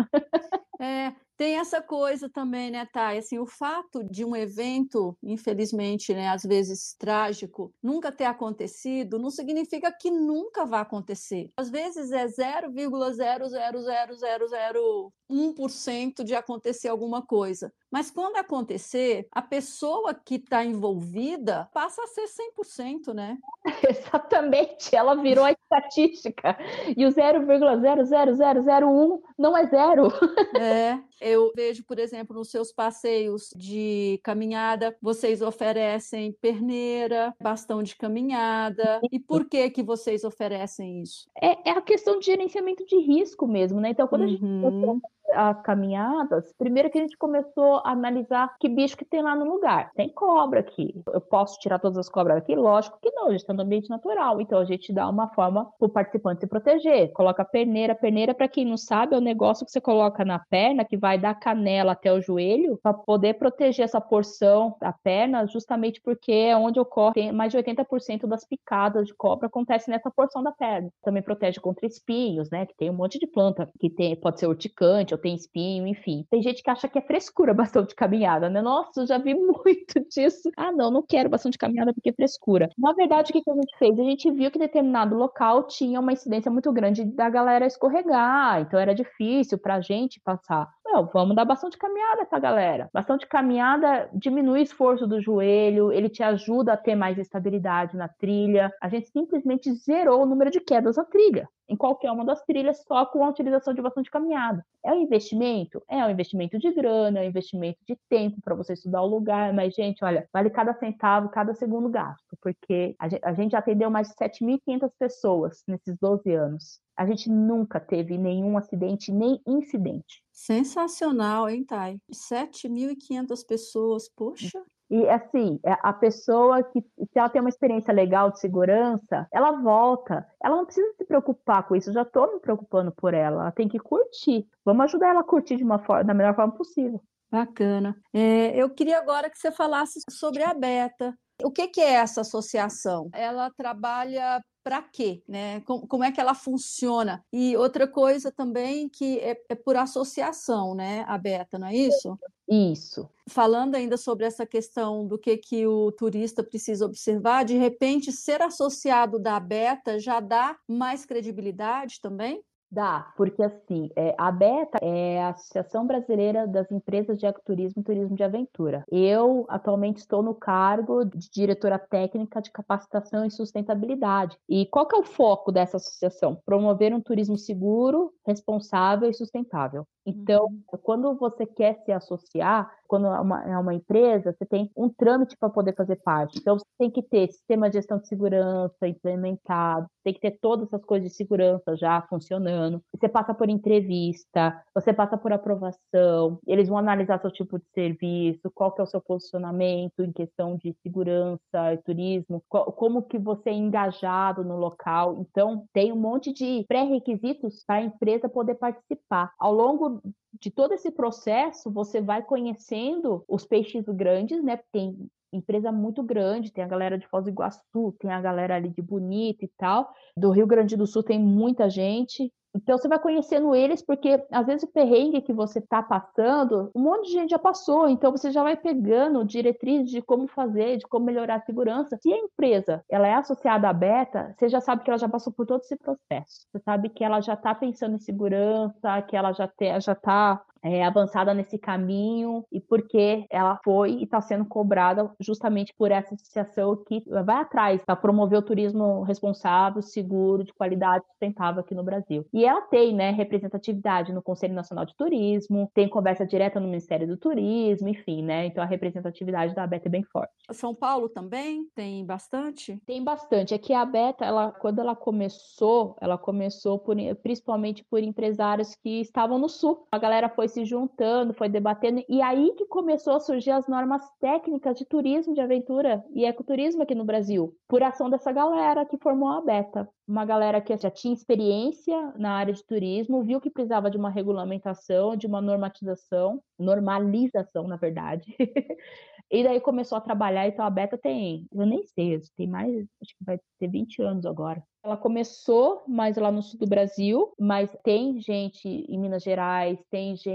É, tem essa coisa também, né, Thay? Assim, o fato de um evento, infelizmente, né, às vezes trágico, nunca ter acontecido, não significa que nunca vai acontecer. Às vezes é 0,0000001% de acontecer alguma coisa. Mas quando acontecer, a pessoa que está envolvida passa a ser 100%, né? Exatamente, ela virou a estatística. E o 0,00001 não é zero. É, eu vejo, por exemplo, nos seus passeios de caminhada, vocês oferecem perneira, bastão de caminhada. E por que que vocês oferecem isso? É, é a questão de gerenciamento de risco mesmo, né? Então, quando a gente uhum as caminhadas, primeiro que a gente começou a analisar que bicho que tem lá no lugar. Tem cobra aqui. Eu posso tirar todas as cobras aqui? Lógico que não, a gente está no ambiente natural. Então a gente dá uma forma para o participante se proteger. Coloca a perneira. Perneira, para quem não sabe, é o um negócio que você coloca na perna, que vai da canela até o joelho, para poder proteger essa porção da perna, justamente porque é onde ocorre mais de 80% das picadas de cobra acontece nessa porção da perna. Também protege contra espinhos, né? Que tem um monte de planta que tem, pode ser urticante, ou tem espinho, enfim. Tem gente que acha que é frescura bastante caminhada, né? Nossa, eu já vi muito disso. Ah, não, não quero bastante caminhada porque é frescura. Na verdade, o que, a gente fez? A gente viu que determinado local tinha uma incidência muito grande da galera escorregar, então era difícil pra gente passar. Não, vamos dar bastante caminhada pra galera. Bastante caminhada diminui o esforço do joelho, ele te ajuda a ter mais estabilidade na trilha. A gente simplesmente zerou o número de quedas na trilha em qualquer uma das trilhas só com a utilização de bastante caminhada. É um investimento? É um investimento de grana, é um investimento de tempo para você estudar o lugar, mas, gente, olha, vale cada centavo, cada segundo gasto, porque a gente já atendeu mais de 7.500 pessoas nesses 12 anos. A gente nunca teve nenhum acidente, nem incidente. Sensacional, hein, Thay? 7.500 pessoas, poxa. E assim, é, a pessoa que, se ela tem uma experiência legal de segurança, ela volta. Ela não precisa se preocupar com isso. Eu já estou me preocupando por ela. Ela tem que curtir. Vamos ajudar ela a curtir de uma forma, da melhor forma possível. Bacana. É, eu queria agora que você falasse sobre a Beta. O que, que é essa associação? Ela trabalha para quê, né? Como, como, é que ela funciona? E outra coisa também que é, é, por associação, né? A beta, não é isso? Isso. Falando ainda sobre essa questão do que, que o turista precisa observar, de repente ser associado da beta já dá mais credibilidade também? Dá, porque assim, é, a BETA é a Associação Brasileira das Empresas de Ecoturismo e Turismo de Aventura. Eu atualmente estou no cargo de diretora técnica de capacitação e sustentabilidade. E qual que é o foco dessa associação? Promover um turismo seguro, responsável e sustentável. Então, uhum. quando você quer se associar, quando é uma, é uma empresa, você tem um trâmite para poder fazer parte. Então, você tem que ter sistema de gestão de segurança implementado, tem que ter todas essas coisas de segurança já funcionando. Você passa por entrevista, você passa por aprovação, eles vão analisar seu tipo de serviço, qual que é o seu posicionamento em questão de segurança e turismo, qual, como que você é engajado no local. Então, tem um monte de pré-requisitos para a empresa poder participar. Ao longo de todo esse processo, você vai conhecendo os peixes grandes, né? Tem empresa muito grande, tem a galera de Foz do Iguaçu, tem a galera ali de Bonito e tal. Do Rio Grande do Sul tem muita gente. Então você vai conhecendo eles, porque às vezes o perrengue que você está passando, um monte de gente já passou, então você já vai pegando diretrizes de como fazer, de como melhorar a segurança. Se a empresa ela é associada à beta, você já sabe que ela já passou por todo esse processo. Você sabe que ela já está pensando em segurança, que ela já está é, avançada nesse caminho e porque ela foi e está sendo cobrada justamente por essa associação que vai atrás para promover o turismo responsável, seguro, de qualidade sustentável aqui no Brasil. E ela tem, né, representatividade no Conselho Nacional de Turismo, tem conversa direta no Ministério do Turismo, enfim, né? Então a representatividade da ABETA é bem forte. São Paulo também tem bastante? Tem bastante. É que a ABETA, ela, quando ela começou, ela começou por, principalmente por empresários que estavam no sul. A galera foi se juntando, foi debatendo, e aí que começou a surgir as normas técnicas de turismo de aventura e ecoturismo aqui no Brasil, por ação dessa galera que formou a Beta. Uma galera que já tinha experiência na área de turismo, viu que precisava de uma regulamentação, de uma normatização, normalização, na verdade. E daí começou a trabalhar, então a Beta tem, eu nem sei, tem mais, acho que vai ter 20 anos agora. Ela começou mais lá no sul do Brasil, mas tem gente em Minas Gerais, tem gente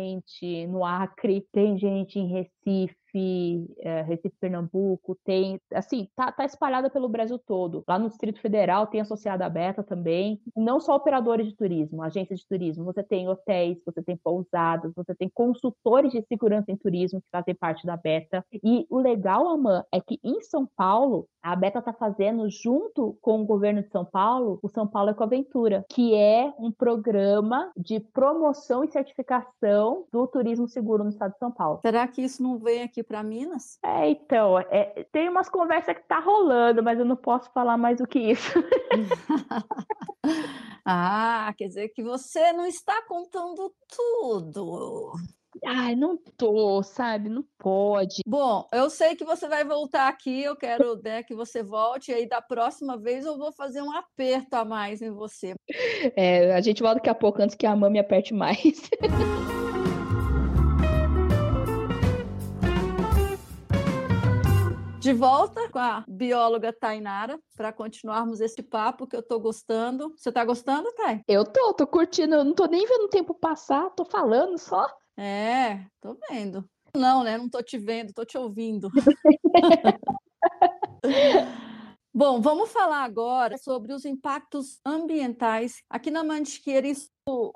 no Acre, tem gente em Recife, é, Recife, Pernambuco, tem, assim, tá, tá espalhada pelo Brasil todo. Lá no Distrito Federal tem associada aberta também. Não só operadores de turismo, agências de turismo, você tem hotéis, você tem pousadas, você tem consultores de segurança em turismo que fazem parte da Beta. E o legal, Amã, é que em São Paulo, a Beta está fazendo, junto com o governo de São Paulo, o São Paulo Ecoaventura, que é um programa de promoção e certificação do turismo seguro no estado de São Paulo. Será que isso não vem aqui para Minas? É, então, é, tem umas conversas que tá rolando, mas eu não posso falar mais do que isso. ah, quer dizer que você não está contando tudo. Ai, não tô, sabe? Não pode. Bom, eu sei que você vai voltar aqui, eu quero né, que você volte, e aí da próxima vez eu vou fazer um aperto a mais em você. É, a gente volta daqui a pouco antes que a mãe me aperte mais. De volta com a bióloga Tainara para continuarmos esse papo que eu estou gostando. Você está gostando, Thay? Eu tô, tô curtindo, eu não tô nem vendo o tempo passar, tô falando só. É, tô vendo. Não, né? Não tô te vendo, tô te ouvindo. Bom, vamos falar agora sobre os impactos ambientais. Aqui na Mantiqueira,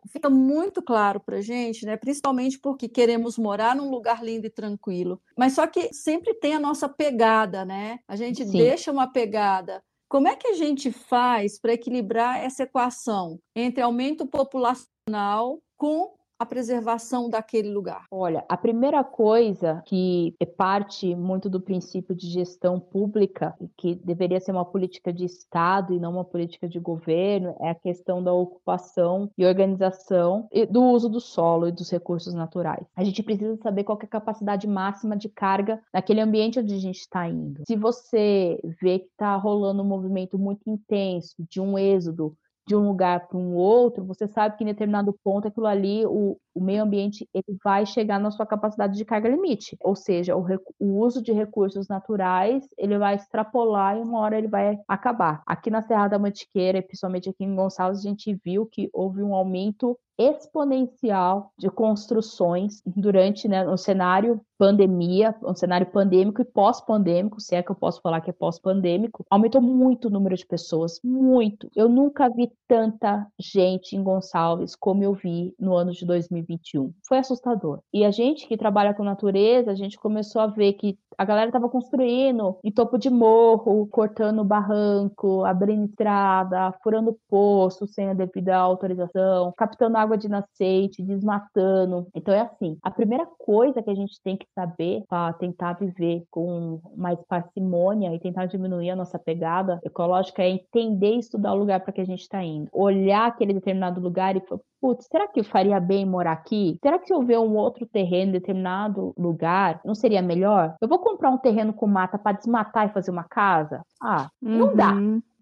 fica muito claro para a gente, né? principalmente porque queremos morar num lugar lindo e tranquilo. Mas só que sempre tem a nossa pegada, né? A gente Sim. deixa uma pegada. Como é que a gente faz para equilibrar essa equação entre aumento populacional com a preservação daquele lugar? Olha, a primeira coisa que é parte muito do princípio de gestão pública, que deveria ser uma política de Estado e não uma política de governo, é a questão da ocupação e organização do uso do solo e dos recursos naturais. A gente precisa saber qual é a capacidade máxima de carga naquele ambiente onde a gente está indo. Se você vê que está rolando um movimento muito intenso de um êxodo de um lugar para um outro, você sabe que em determinado ponto aquilo ali, o, o meio ambiente ele vai chegar na sua capacidade de carga limite, ou seja, o, o, uso de recursos naturais ele vai extrapolar e uma hora ele vai acabar. Aqui na Serra da Mantiqueira, principalmente aqui em Gonçalves, a gente viu que houve um aumento exponencial de construções durante né, um cenário pandemia, um cenário pandêmico e pós-pandêmico, se é que eu posso falar que é pós-pandêmico, aumentou muito o número de pessoas, muito. Eu nunca vi tanta gente em Gonçalves como eu vi no ano de 2021. Foi assustador. E a gente que trabalha com natureza, a gente começou a ver que a galera estava construindo em topo de morro, cortando barranco, abrindo estrada, furando poço sem a devida autorização, captando água de nascente, desmatando. Então é assim, a primeira coisa que a gente tem que saber para tentar viver com mais parcimônia e tentar diminuir a nossa pegada ecológica é entender e estudar o lugar para que a gente está indo. Olhar aquele determinado lugar e falar, putz, será que eu faria bem morar aqui? Será que se eu ver um outro terreno em determinado lugar, não seria melhor? Eu vou comprar um terreno com mata para desmatar e fazer uma casa? Ah, não uhum. dá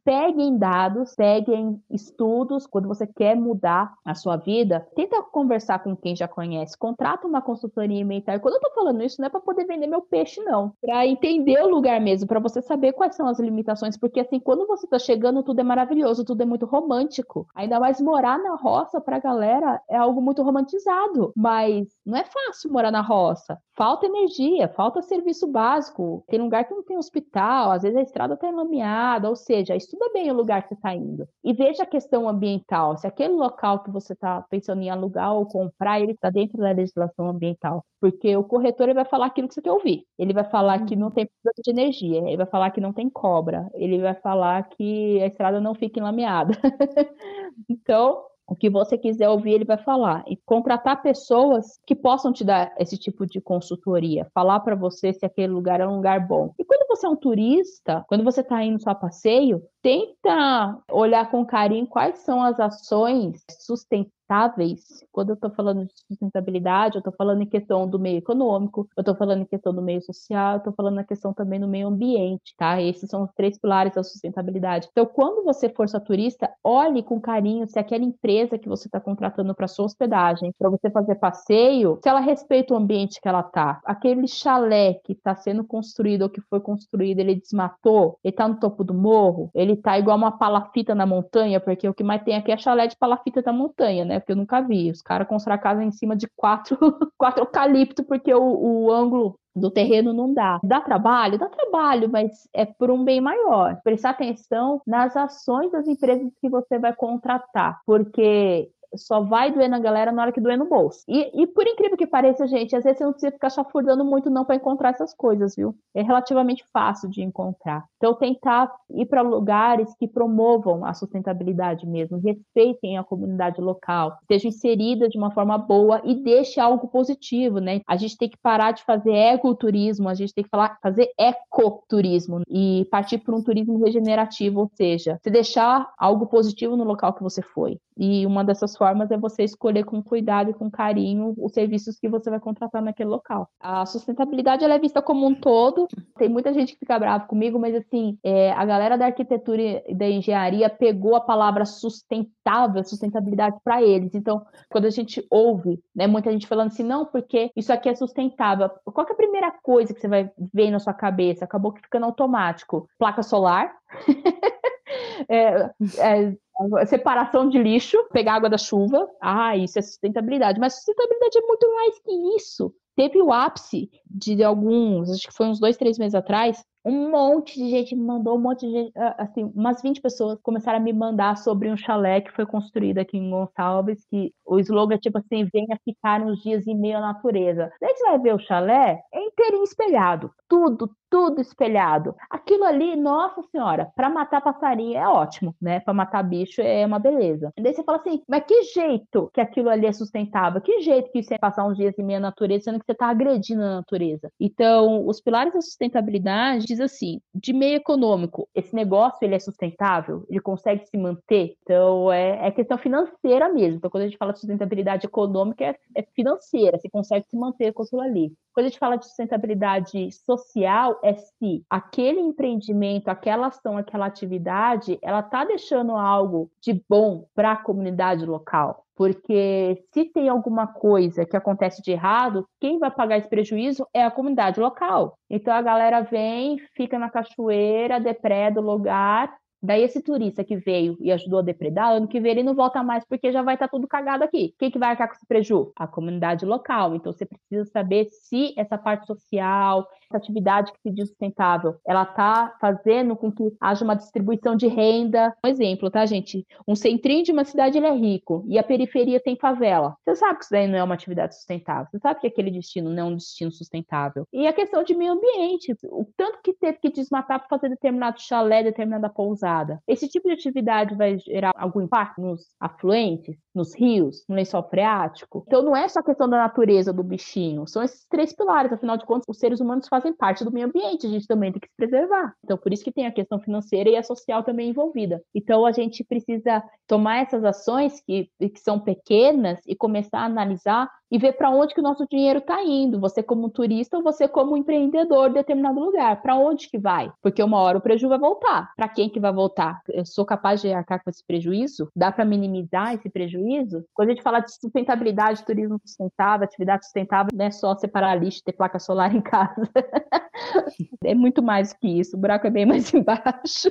peguem dados, peguem estudos, quando você quer mudar a sua vida, tenta conversar com quem já conhece, contrata uma consultoria ambiental. Quando eu tô falando isso, não é para poder vender meu peixe, não. Para entender o lugar mesmo, para você saber quais são as limitações, porque assim, quando você tá chegando, tudo é maravilhoso, tudo é muito romântico. Ainda mais morar na roça pra galera é algo muito romantizado, mas não é fácil morar na roça. Falta energia, falta serviço básico. Tem lugar que não tem hospital, às vezes a estrada tá enlameada, ou seja, a estuda bem o lugar que você está indo. E veja a questão ambiental, se aquele local que você está pensando em alugar ou comprar, ele está dentro da legislação ambiental. Porque o corretor ele vai falar aquilo que você quer ouvir. Ele vai falar que não tem de energia, ele vai falar que não tem cobra, ele vai falar que a estrada não fica enlameada. então, o que você quiser ouvir, ele vai falar. E contratar pessoas que possam te dar esse tipo de consultoria, falar para você se aquele lugar é um lugar bom. E quando você é um turista, quando você está indo só a passeio, tenta olhar com carinho quais são as ações sustentáveis sustentáveis, quando eu estou falando de sustentabilidade, eu estou falando em questão do meio econômico, eu estou falando em questão do meio social, eu estou falando na questão também do meio ambiente, tá? Esses são os três pilares da sustentabilidade. Então, quando você for turista, olhe com carinho se aquela empresa que você está contratando para sua hospedagem, para você fazer passeio, se ela respeita o ambiente que ela está. Aquele chalé que está sendo construído ou que foi construído, ele desmatou, ele está no topo do morro, ele está igual uma palafita na montanha, porque o que mais tem aqui é chalé de palafita da montanha, né? Porque eu nunca vi. Os caras constroem a casa em cima de quatro, quatro eucalipto, porque o, o ângulo do terreno não dá. Dá trabalho? Dá trabalho, mas é por um bem maior. Prestar atenção nas ações das empresas que você vai contratar, porque só vai doer na galera na hora que doer no bolso. E, e por incrível que pareça, gente, às vezes você não precisa ficar chafurdando muito não para encontrar essas coisas, viu? É relativamente fácil de encontrar. Então, tentar ir para lugares que promovam a sustentabilidade mesmo, respeitem a comunidade local, estejam inseridas de uma forma boa e deixe algo positivo, né? A gente tem que parar de fazer ecoturismo, a gente tem que falar, fazer ecoturismo e partir para um turismo regenerativo, ou seja, se deixar algo positivo no local que você foi. E uma dessas é você escolher com cuidado e com carinho os serviços que você vai contratar naquele local. A sustentabilidade é vista como um todo. Tem muita gente que fica brava comigo, mas assim, é, a galera da arquitetura e da engenharia pegou a palavra sustentável, sustentabilidade para eles. Então, quando a gente ouve, né, muita gente falando assim, não, porque isso aqui é sustentável. Qual é a primeira coisa que você vai ver na sua cabeça? Acabou que ficando automático. Placa solar. é, é, separação de lixo, pegar água da chuva. Ah, isso é sustentabilidade. Mas sustentabilidade é muito mais que isso. Teve o ápice de alguns, acho que foi uns dois, três meses atrás, um monte de gente me mandou, um monte de gente, ah, assim, umas 20 pessoas começaram a me mandar sobre um chalé que foi construído aqui em Gonçalves, que o slogan é tipo assim, venha ficar uns dias em meio à natureza. Daí você vai ver o chalé, é inteirinho espelhado, tudo, tudo espelhado. Aquilo ali, nossa senhora, para matar passarinho é ótimo, né? Para matar bicho é uma beleza. E daí você fala assim, mas que jeito que aquilo ali é sustentável? Que jeito que você passar uns dias em meio à natureza, sendo que você está agredindo a natureza? Então, os pilares da sustentabilidade diz assim, de meio econômico, esse negócio ele é sustentável, ele consegue se manter, então é, é questão financeira mesmo. Então quando a gente fala de sustentabilidade econômica é, é financeira, se consegue se manter com aquilo ali. Quando a gente fala de sustentabilidade social é se aquele empreendimento, aquela ação, aquela atividade, ela está deixando algo de bom para a comunidade local. Porque se tem alguma coisa que acontece de errado, quem vai pagar esse prejuízo é a comunidade local. Então a galera vem, fica na cachoeira, depreda o lugar Daí esse turista que veio e ajudou a depredar, ano que vem ele não volta mais porque já vai estar tá tudo cagado aqui. Quem que vai arcar com esse prejuízo? A comunidade local. Então você precisa saber se essa parte social, essa atividade que se diz sustentável, ela está fazendo com que haja uma distribuição de renda. Um exemplo, tá, gente? Um centrinho de uma cidade ele é rico e a periferia tem favela. Você sabe que isso daí não é uma atividade sustentável. Você sabe que aquele destino não é um destino sustentável. E a questão de meio ambiente, o tanto que teve que desmatar para fazer determinado chalé, determinada pousada esse tipo de atividade vai gerar algum impacto nos afluentes, nos rios, no lençol freático? Então não é só questão da natureza do bichinho, são esses três pilares, afinal de contas, os seres humanos fazem parte do meio ambiente, a gente também tem que se preservar. Então por isso que tem a questão financeira e a social também envolvida. Então a gente precisa tomar essas ações que, que são pequenas e começar a analisar e ver para onde que o nosso dinheiro está indo. Você como turista ou você como empreendedor de determinado lugar. Para onde que vai? Porque uma hora o prejuízo vai voltar. Para quem que vai voltar? Eu sou capaz de arcar com esse prejuízo? Dá para minimizar esse prejuízo? Quando a gente fala de sustentabilidade, turismo sustentável, atividade sustentável, não é só separar lixo, ter placa solar em casa. é muito mais que isso. O buraco é bem mais embaixo.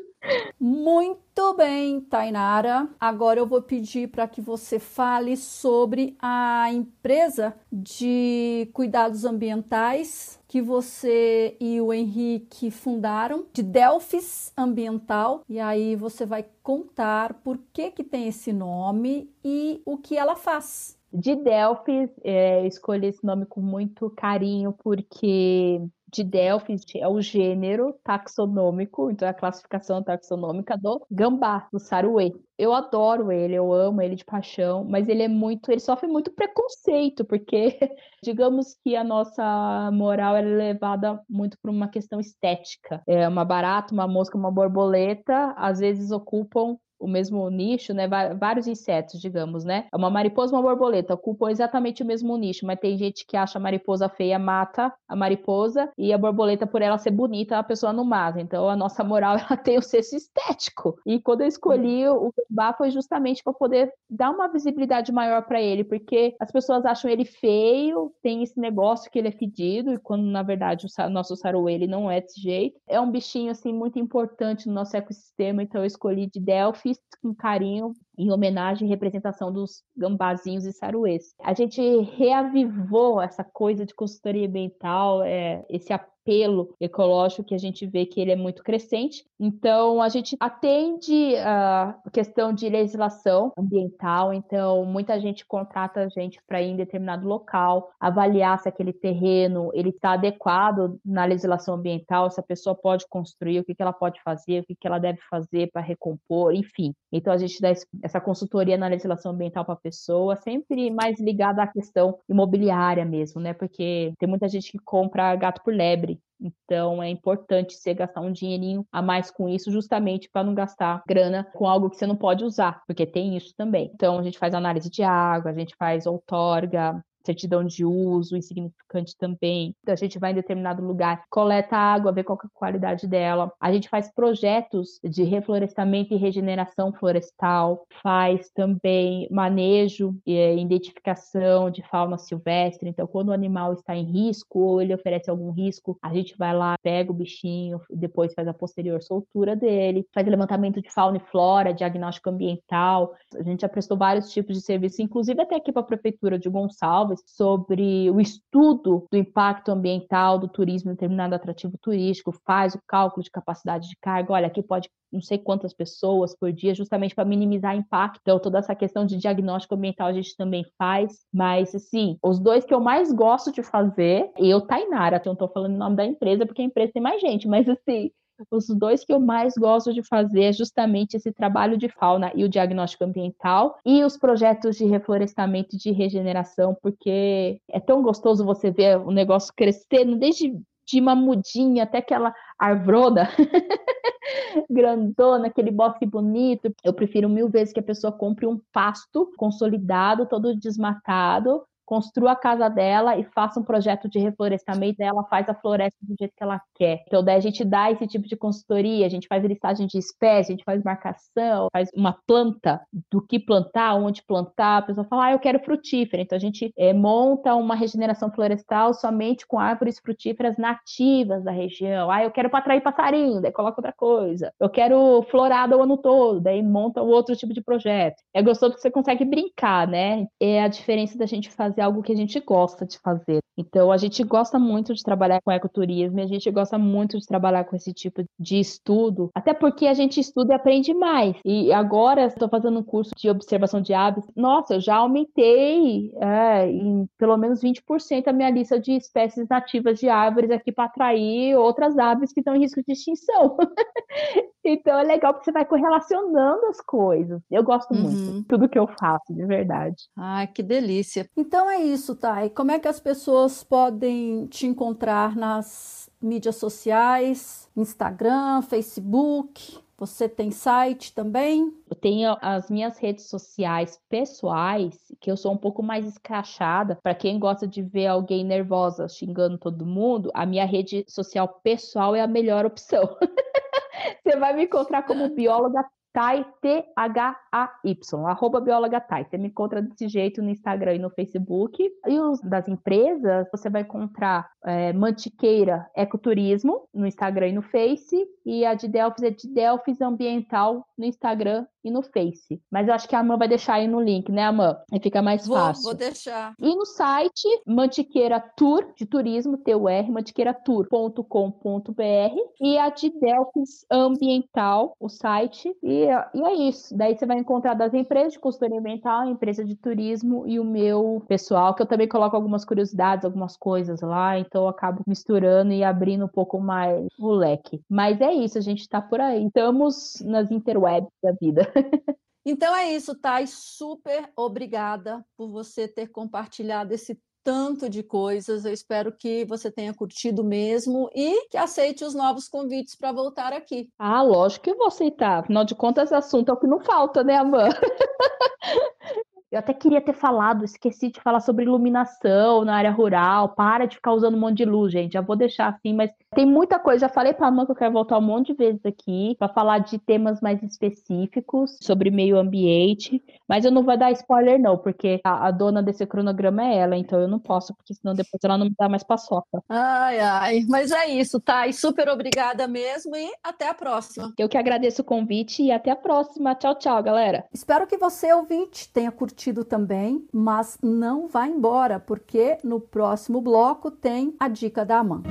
Muito Muito bem, Tainara. Agora eu vou pedir para que você fale sobre a empresa de cuidados ambientais que você e o Henrique fundaram, de Delphis Ambiental. E aí você vai contar por que, que tem esse nome e o que ela faz de Delphi, é, escolhi esse nome com muito carinho, porque de Delphi é o gênero taxonômico, então é a classificação taxonômica do gambá, do saruê. Eu adoro ele, eu amo ele de paixão, mas ele é muito, ele sofre muito preconceito, porque digamos que a nossa moral é levada muito por uma questão estética. É uma barata, uma mosca, uma borboleta, às vezes ocupam o mesmo nicho, né? Vários insetos, digamos, né? Uma mariposa e uma borboleta ocupam exatamente o mesmo nicho, mas tem gente que acha a mariposa feia mata a mariposa e a borboleta, por ela ser bonita, a pessoa não mata. Então a nossa moral ela tem o senso estético. E quando eu escolhi o gambá foi justamente para poder dar uma visibilidade maior para ele, porque as pessoas acham ele feio, tem esse negócio que ele é fedido, e quando na verdade o nosso saruê ele não é desse jeito. É um bichinho assim muito importante no nosso ecossistema, então eu escolhi de Delphi com carinho em homenagem e representação dos gambazinhos e saruês. A gente reavivou essa coisa de consultoria ambiental, é, esse apelo ecológico que a gente vê que ele é muito crescente. Então, a gente atende a questão de legislação ambiental, então muita gente contrata a gente para ir em determinado local, avaliar se aquele terreno ele está adequado na legislação ambiental, se a pessoa pode construir, o que, que ela pode fazer, o que, que ela deve fazer para recompor, enfim. Então, a gente dá essa consultoria na legislação ambiental para a pessoa, sempre mais ligada à questão imobiliária mesmo, né? Porque tem muita gente que compra gato por lebre. Então é importante você gastar um dinheirinho a mais com isso, justamente para não gastar grana com algo que você não pode usar, porque tem isso também. Então a gente faz análise de água, a gente faz outorga, certidão de uso insignificante também. Então, a gente vai em determinado lugar, coleta água, vê qual é a qualidade dela. A gente faz projetos de reflorestamento e regeneração florestal, faz também manejo e identificação de fauna silvestre. Então, quando o animal está em risco ou ele oferece algum risco, a gente vai lá, pega o bichinho, depois faz a posterior soltura dele, faz levantamento de fauna e flora, diagnóstico ambiental. A gente já prestou vários tipos de serviços, inclusive até aqui para a prefeitura de Gonçalves sobre o estudo do impacto ambiental do turismo em determinado atrativo turístico, faz o cálculo de capacidade de carga. Olha, aqui pode não sei quantas pessoas por dia, justamente para minimizar impacto. Então, toda essa questão de diagnóstico ambiental a gente também faz. Mas, assim, os dois que eu mais gosto de fazer, eu, Tainara, eu não estou falando o nome da empresa, porque a empresa tem mais gente, mas, assim, os dois que eu mais gosto de fazer é justamente esse trabalho de fauna e o diagnóstico ambiental e os projetos de reflorestamento e de regeneração, porque é tão gostoso você ver o negócio crescendo desde de uma mudinha até aquela arvrona grandona, aquele bosque bonito. Eu prefiro mil vezes que a pessoa compre um pasto consolidado, todo desmatado, construa a casa dela e faça um projeto de reflorestamento, e ela faz a floresta do jeito que ela quer. Então, daí a gente dá esse tipo de consultoria, a gente faz listagem de espécies, a gente faz marcação, faz uma planta do que plantar, onde plantar, a pessoa fala, ah, eu quero frutífera. Então, a gente é, monta uma regeneração florestal somente com árvores frutíferas nativas da região. Ah, eu quero para atrair passarinho, daí coloca outra coisa. Eu quero florada o ano todo, daí monta outro tipo de projeto. É gostoso que você consegue brincar, né? É a diferença da gente fazer fazer algo que a gente gosta de fazer. Então, a gente gosta muito de trabalhar com ecoturismo, a gente gosta muito de trabalhar com esse tipo de estudo, até porque a gente estuda e aprende mais. E agora, estou fazendo um curso de observação de aves. Nossa, eu já aumentei é, em pelo menos 20% a minha lista de espécies nativas de árvores aqui para atrair outras aves que estão em risco de extinção. então, é legal porque você vai correlacionando as coisas. Eu gosto muito uhum. tudo que eu faço, de verdade. Ai, que delícia. Então, então é isso, Thay. Como é que as pessoas podem te encontrar nas mídias sociais, Instagram, Facebook? Você tem site também? Eu tenho as minhas redes sociais pessoais, que eu sou um pouco mais escrachada. Para quem gosta de ver alguém nervosa xingando todo mundo, a minha rede social pessoal é a melhor opção. Você vai me encontrar como bióloga Thay, T-H-A-Y, arroba bióloga Thay. Você me encontra desse jeito no Instagram e no Facebook. E os das empresas, você vai encontrar é, Mantiqueira Ecoturismo no Instagram e no Face. E a de Delfis é de Delfis Ambiental no Instagram e no Face. Mas eu acho que a Amã vai deixar aí no link, né, Amã? Aí fica mais vou, fácil. Vou deixar. E no site Mantiqueira Tour, de turismo, T-U-R, mantiqueiratour.com.br. E a de Delfis Ambiental, o site. E, e é isso. Daí você vai encontrar das empresas de consultoria ambiental, empresa de turismo e o meu pessoal, que eu também coloco algumas curiosidades, algumas coisas lá. Então eu acabo misturando e abrindo um pouco mais o leque. Mas é isso, a gente tá por aí. Estamos nas interwebs da vida. Então é isso, Thay. Super obrigada por você ter compartilhado esse tanto de coisas. Eu espero que você tenha curtido mesmo e que aceite os novos convites para voltar aqui. Ah, lógico que vou aceitar. Afinal de contas, assunto é o que não falta, né, Amanda? Eu até queria ter falado, esqueci de falar sobre iluminação na área rural. Para de ficar usando um monte de luz, gente. Já vou deixar assim, mas tem muita coisa. Já falei para a mãe que eu quero voltar um monte de vezes aqui para falar de temas mais específicos sobre meio ambiente. Mas eu não vou dar spoiler, não, porque a, a dona desse cronograma é ela, então eu não posso, porque senão depois ela não me dá mais paçoca. Ai, ai. Mas é isso, tá? E super obrigada mesmo e até a próxima. Eu que agradeço o convite e até a próxima. Tchau, tchau, galera. Espero que você, ouvinte, tenha curtido também, mas não vá embora, porque no próximo bloco tem a dica da Amanda.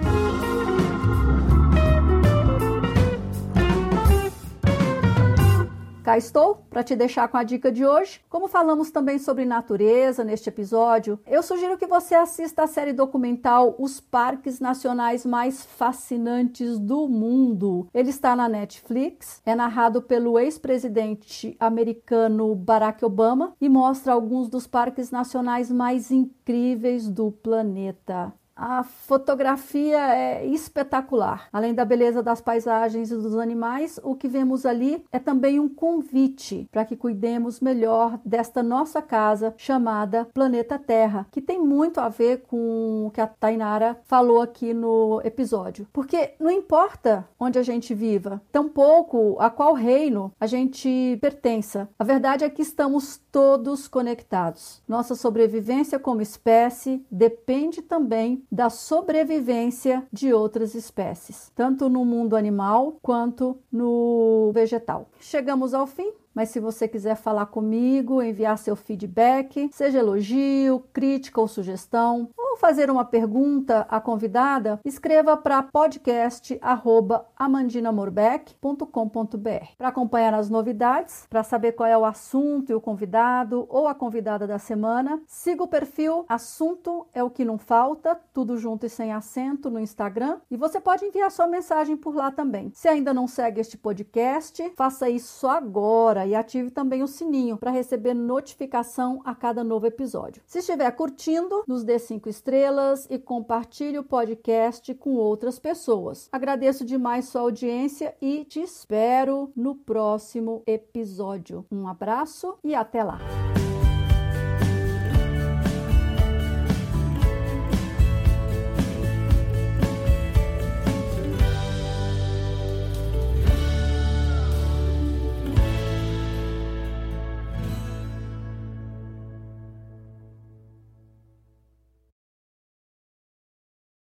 Cá estou para te deixar com a dica de hoje. Como falamos também sobre natureza neste episódio, eu sugiro que você assista a série documental Os Parques Nacionais Mais Fascinantes do Mundo. Ele está na Netflix, é narrado pelo ex-presidente americano Barack Obama e mostra alguns dos parques nacionais mais incríveis do planeta. A fotografia é espetacular. Além da beleza das paisagens e dos animais, o que vemos ali é também um convite para que cuidemos melhor desta nossa casa chamada Planeta Terra, que tem muito a ver com o que a Tainara falou aqui no episódio. Porque não importa onde a gente viva, tampouco a qual reino a gente pertença. A verdade é que estamos todos conectados. Nossa sobrevivência como espécie depende também da sobrevivência de outras espécies, tanto no mundo animal quanto no vegetal. Chegamos ao fim mas se você quiser falar comigo, enviar seu feedback, seja elogio, crítica ou sugestão, ou fazer uma pergunta à convidada, escreva para podcast@amandinamorbeck.com.br. Para acompanhar as novidades, para saber qual é o assunto e o convidado ou a convidada da semana, siga o perfil Assunto é o que não falta, tudo junto e sem acento no Instagram, e você pode enviar sua mensagem por lá também. Se ainda não segue este podcast, faça isso agora e ative também o sininho para receber notificação a cada novo episódio. Se estiver curtindo, nos dê cinco estrelas e compartilhe o podcast com outras pessoas. Agradeço demais sua audiência e te espero no próximo episódio. Um abraço e até lá!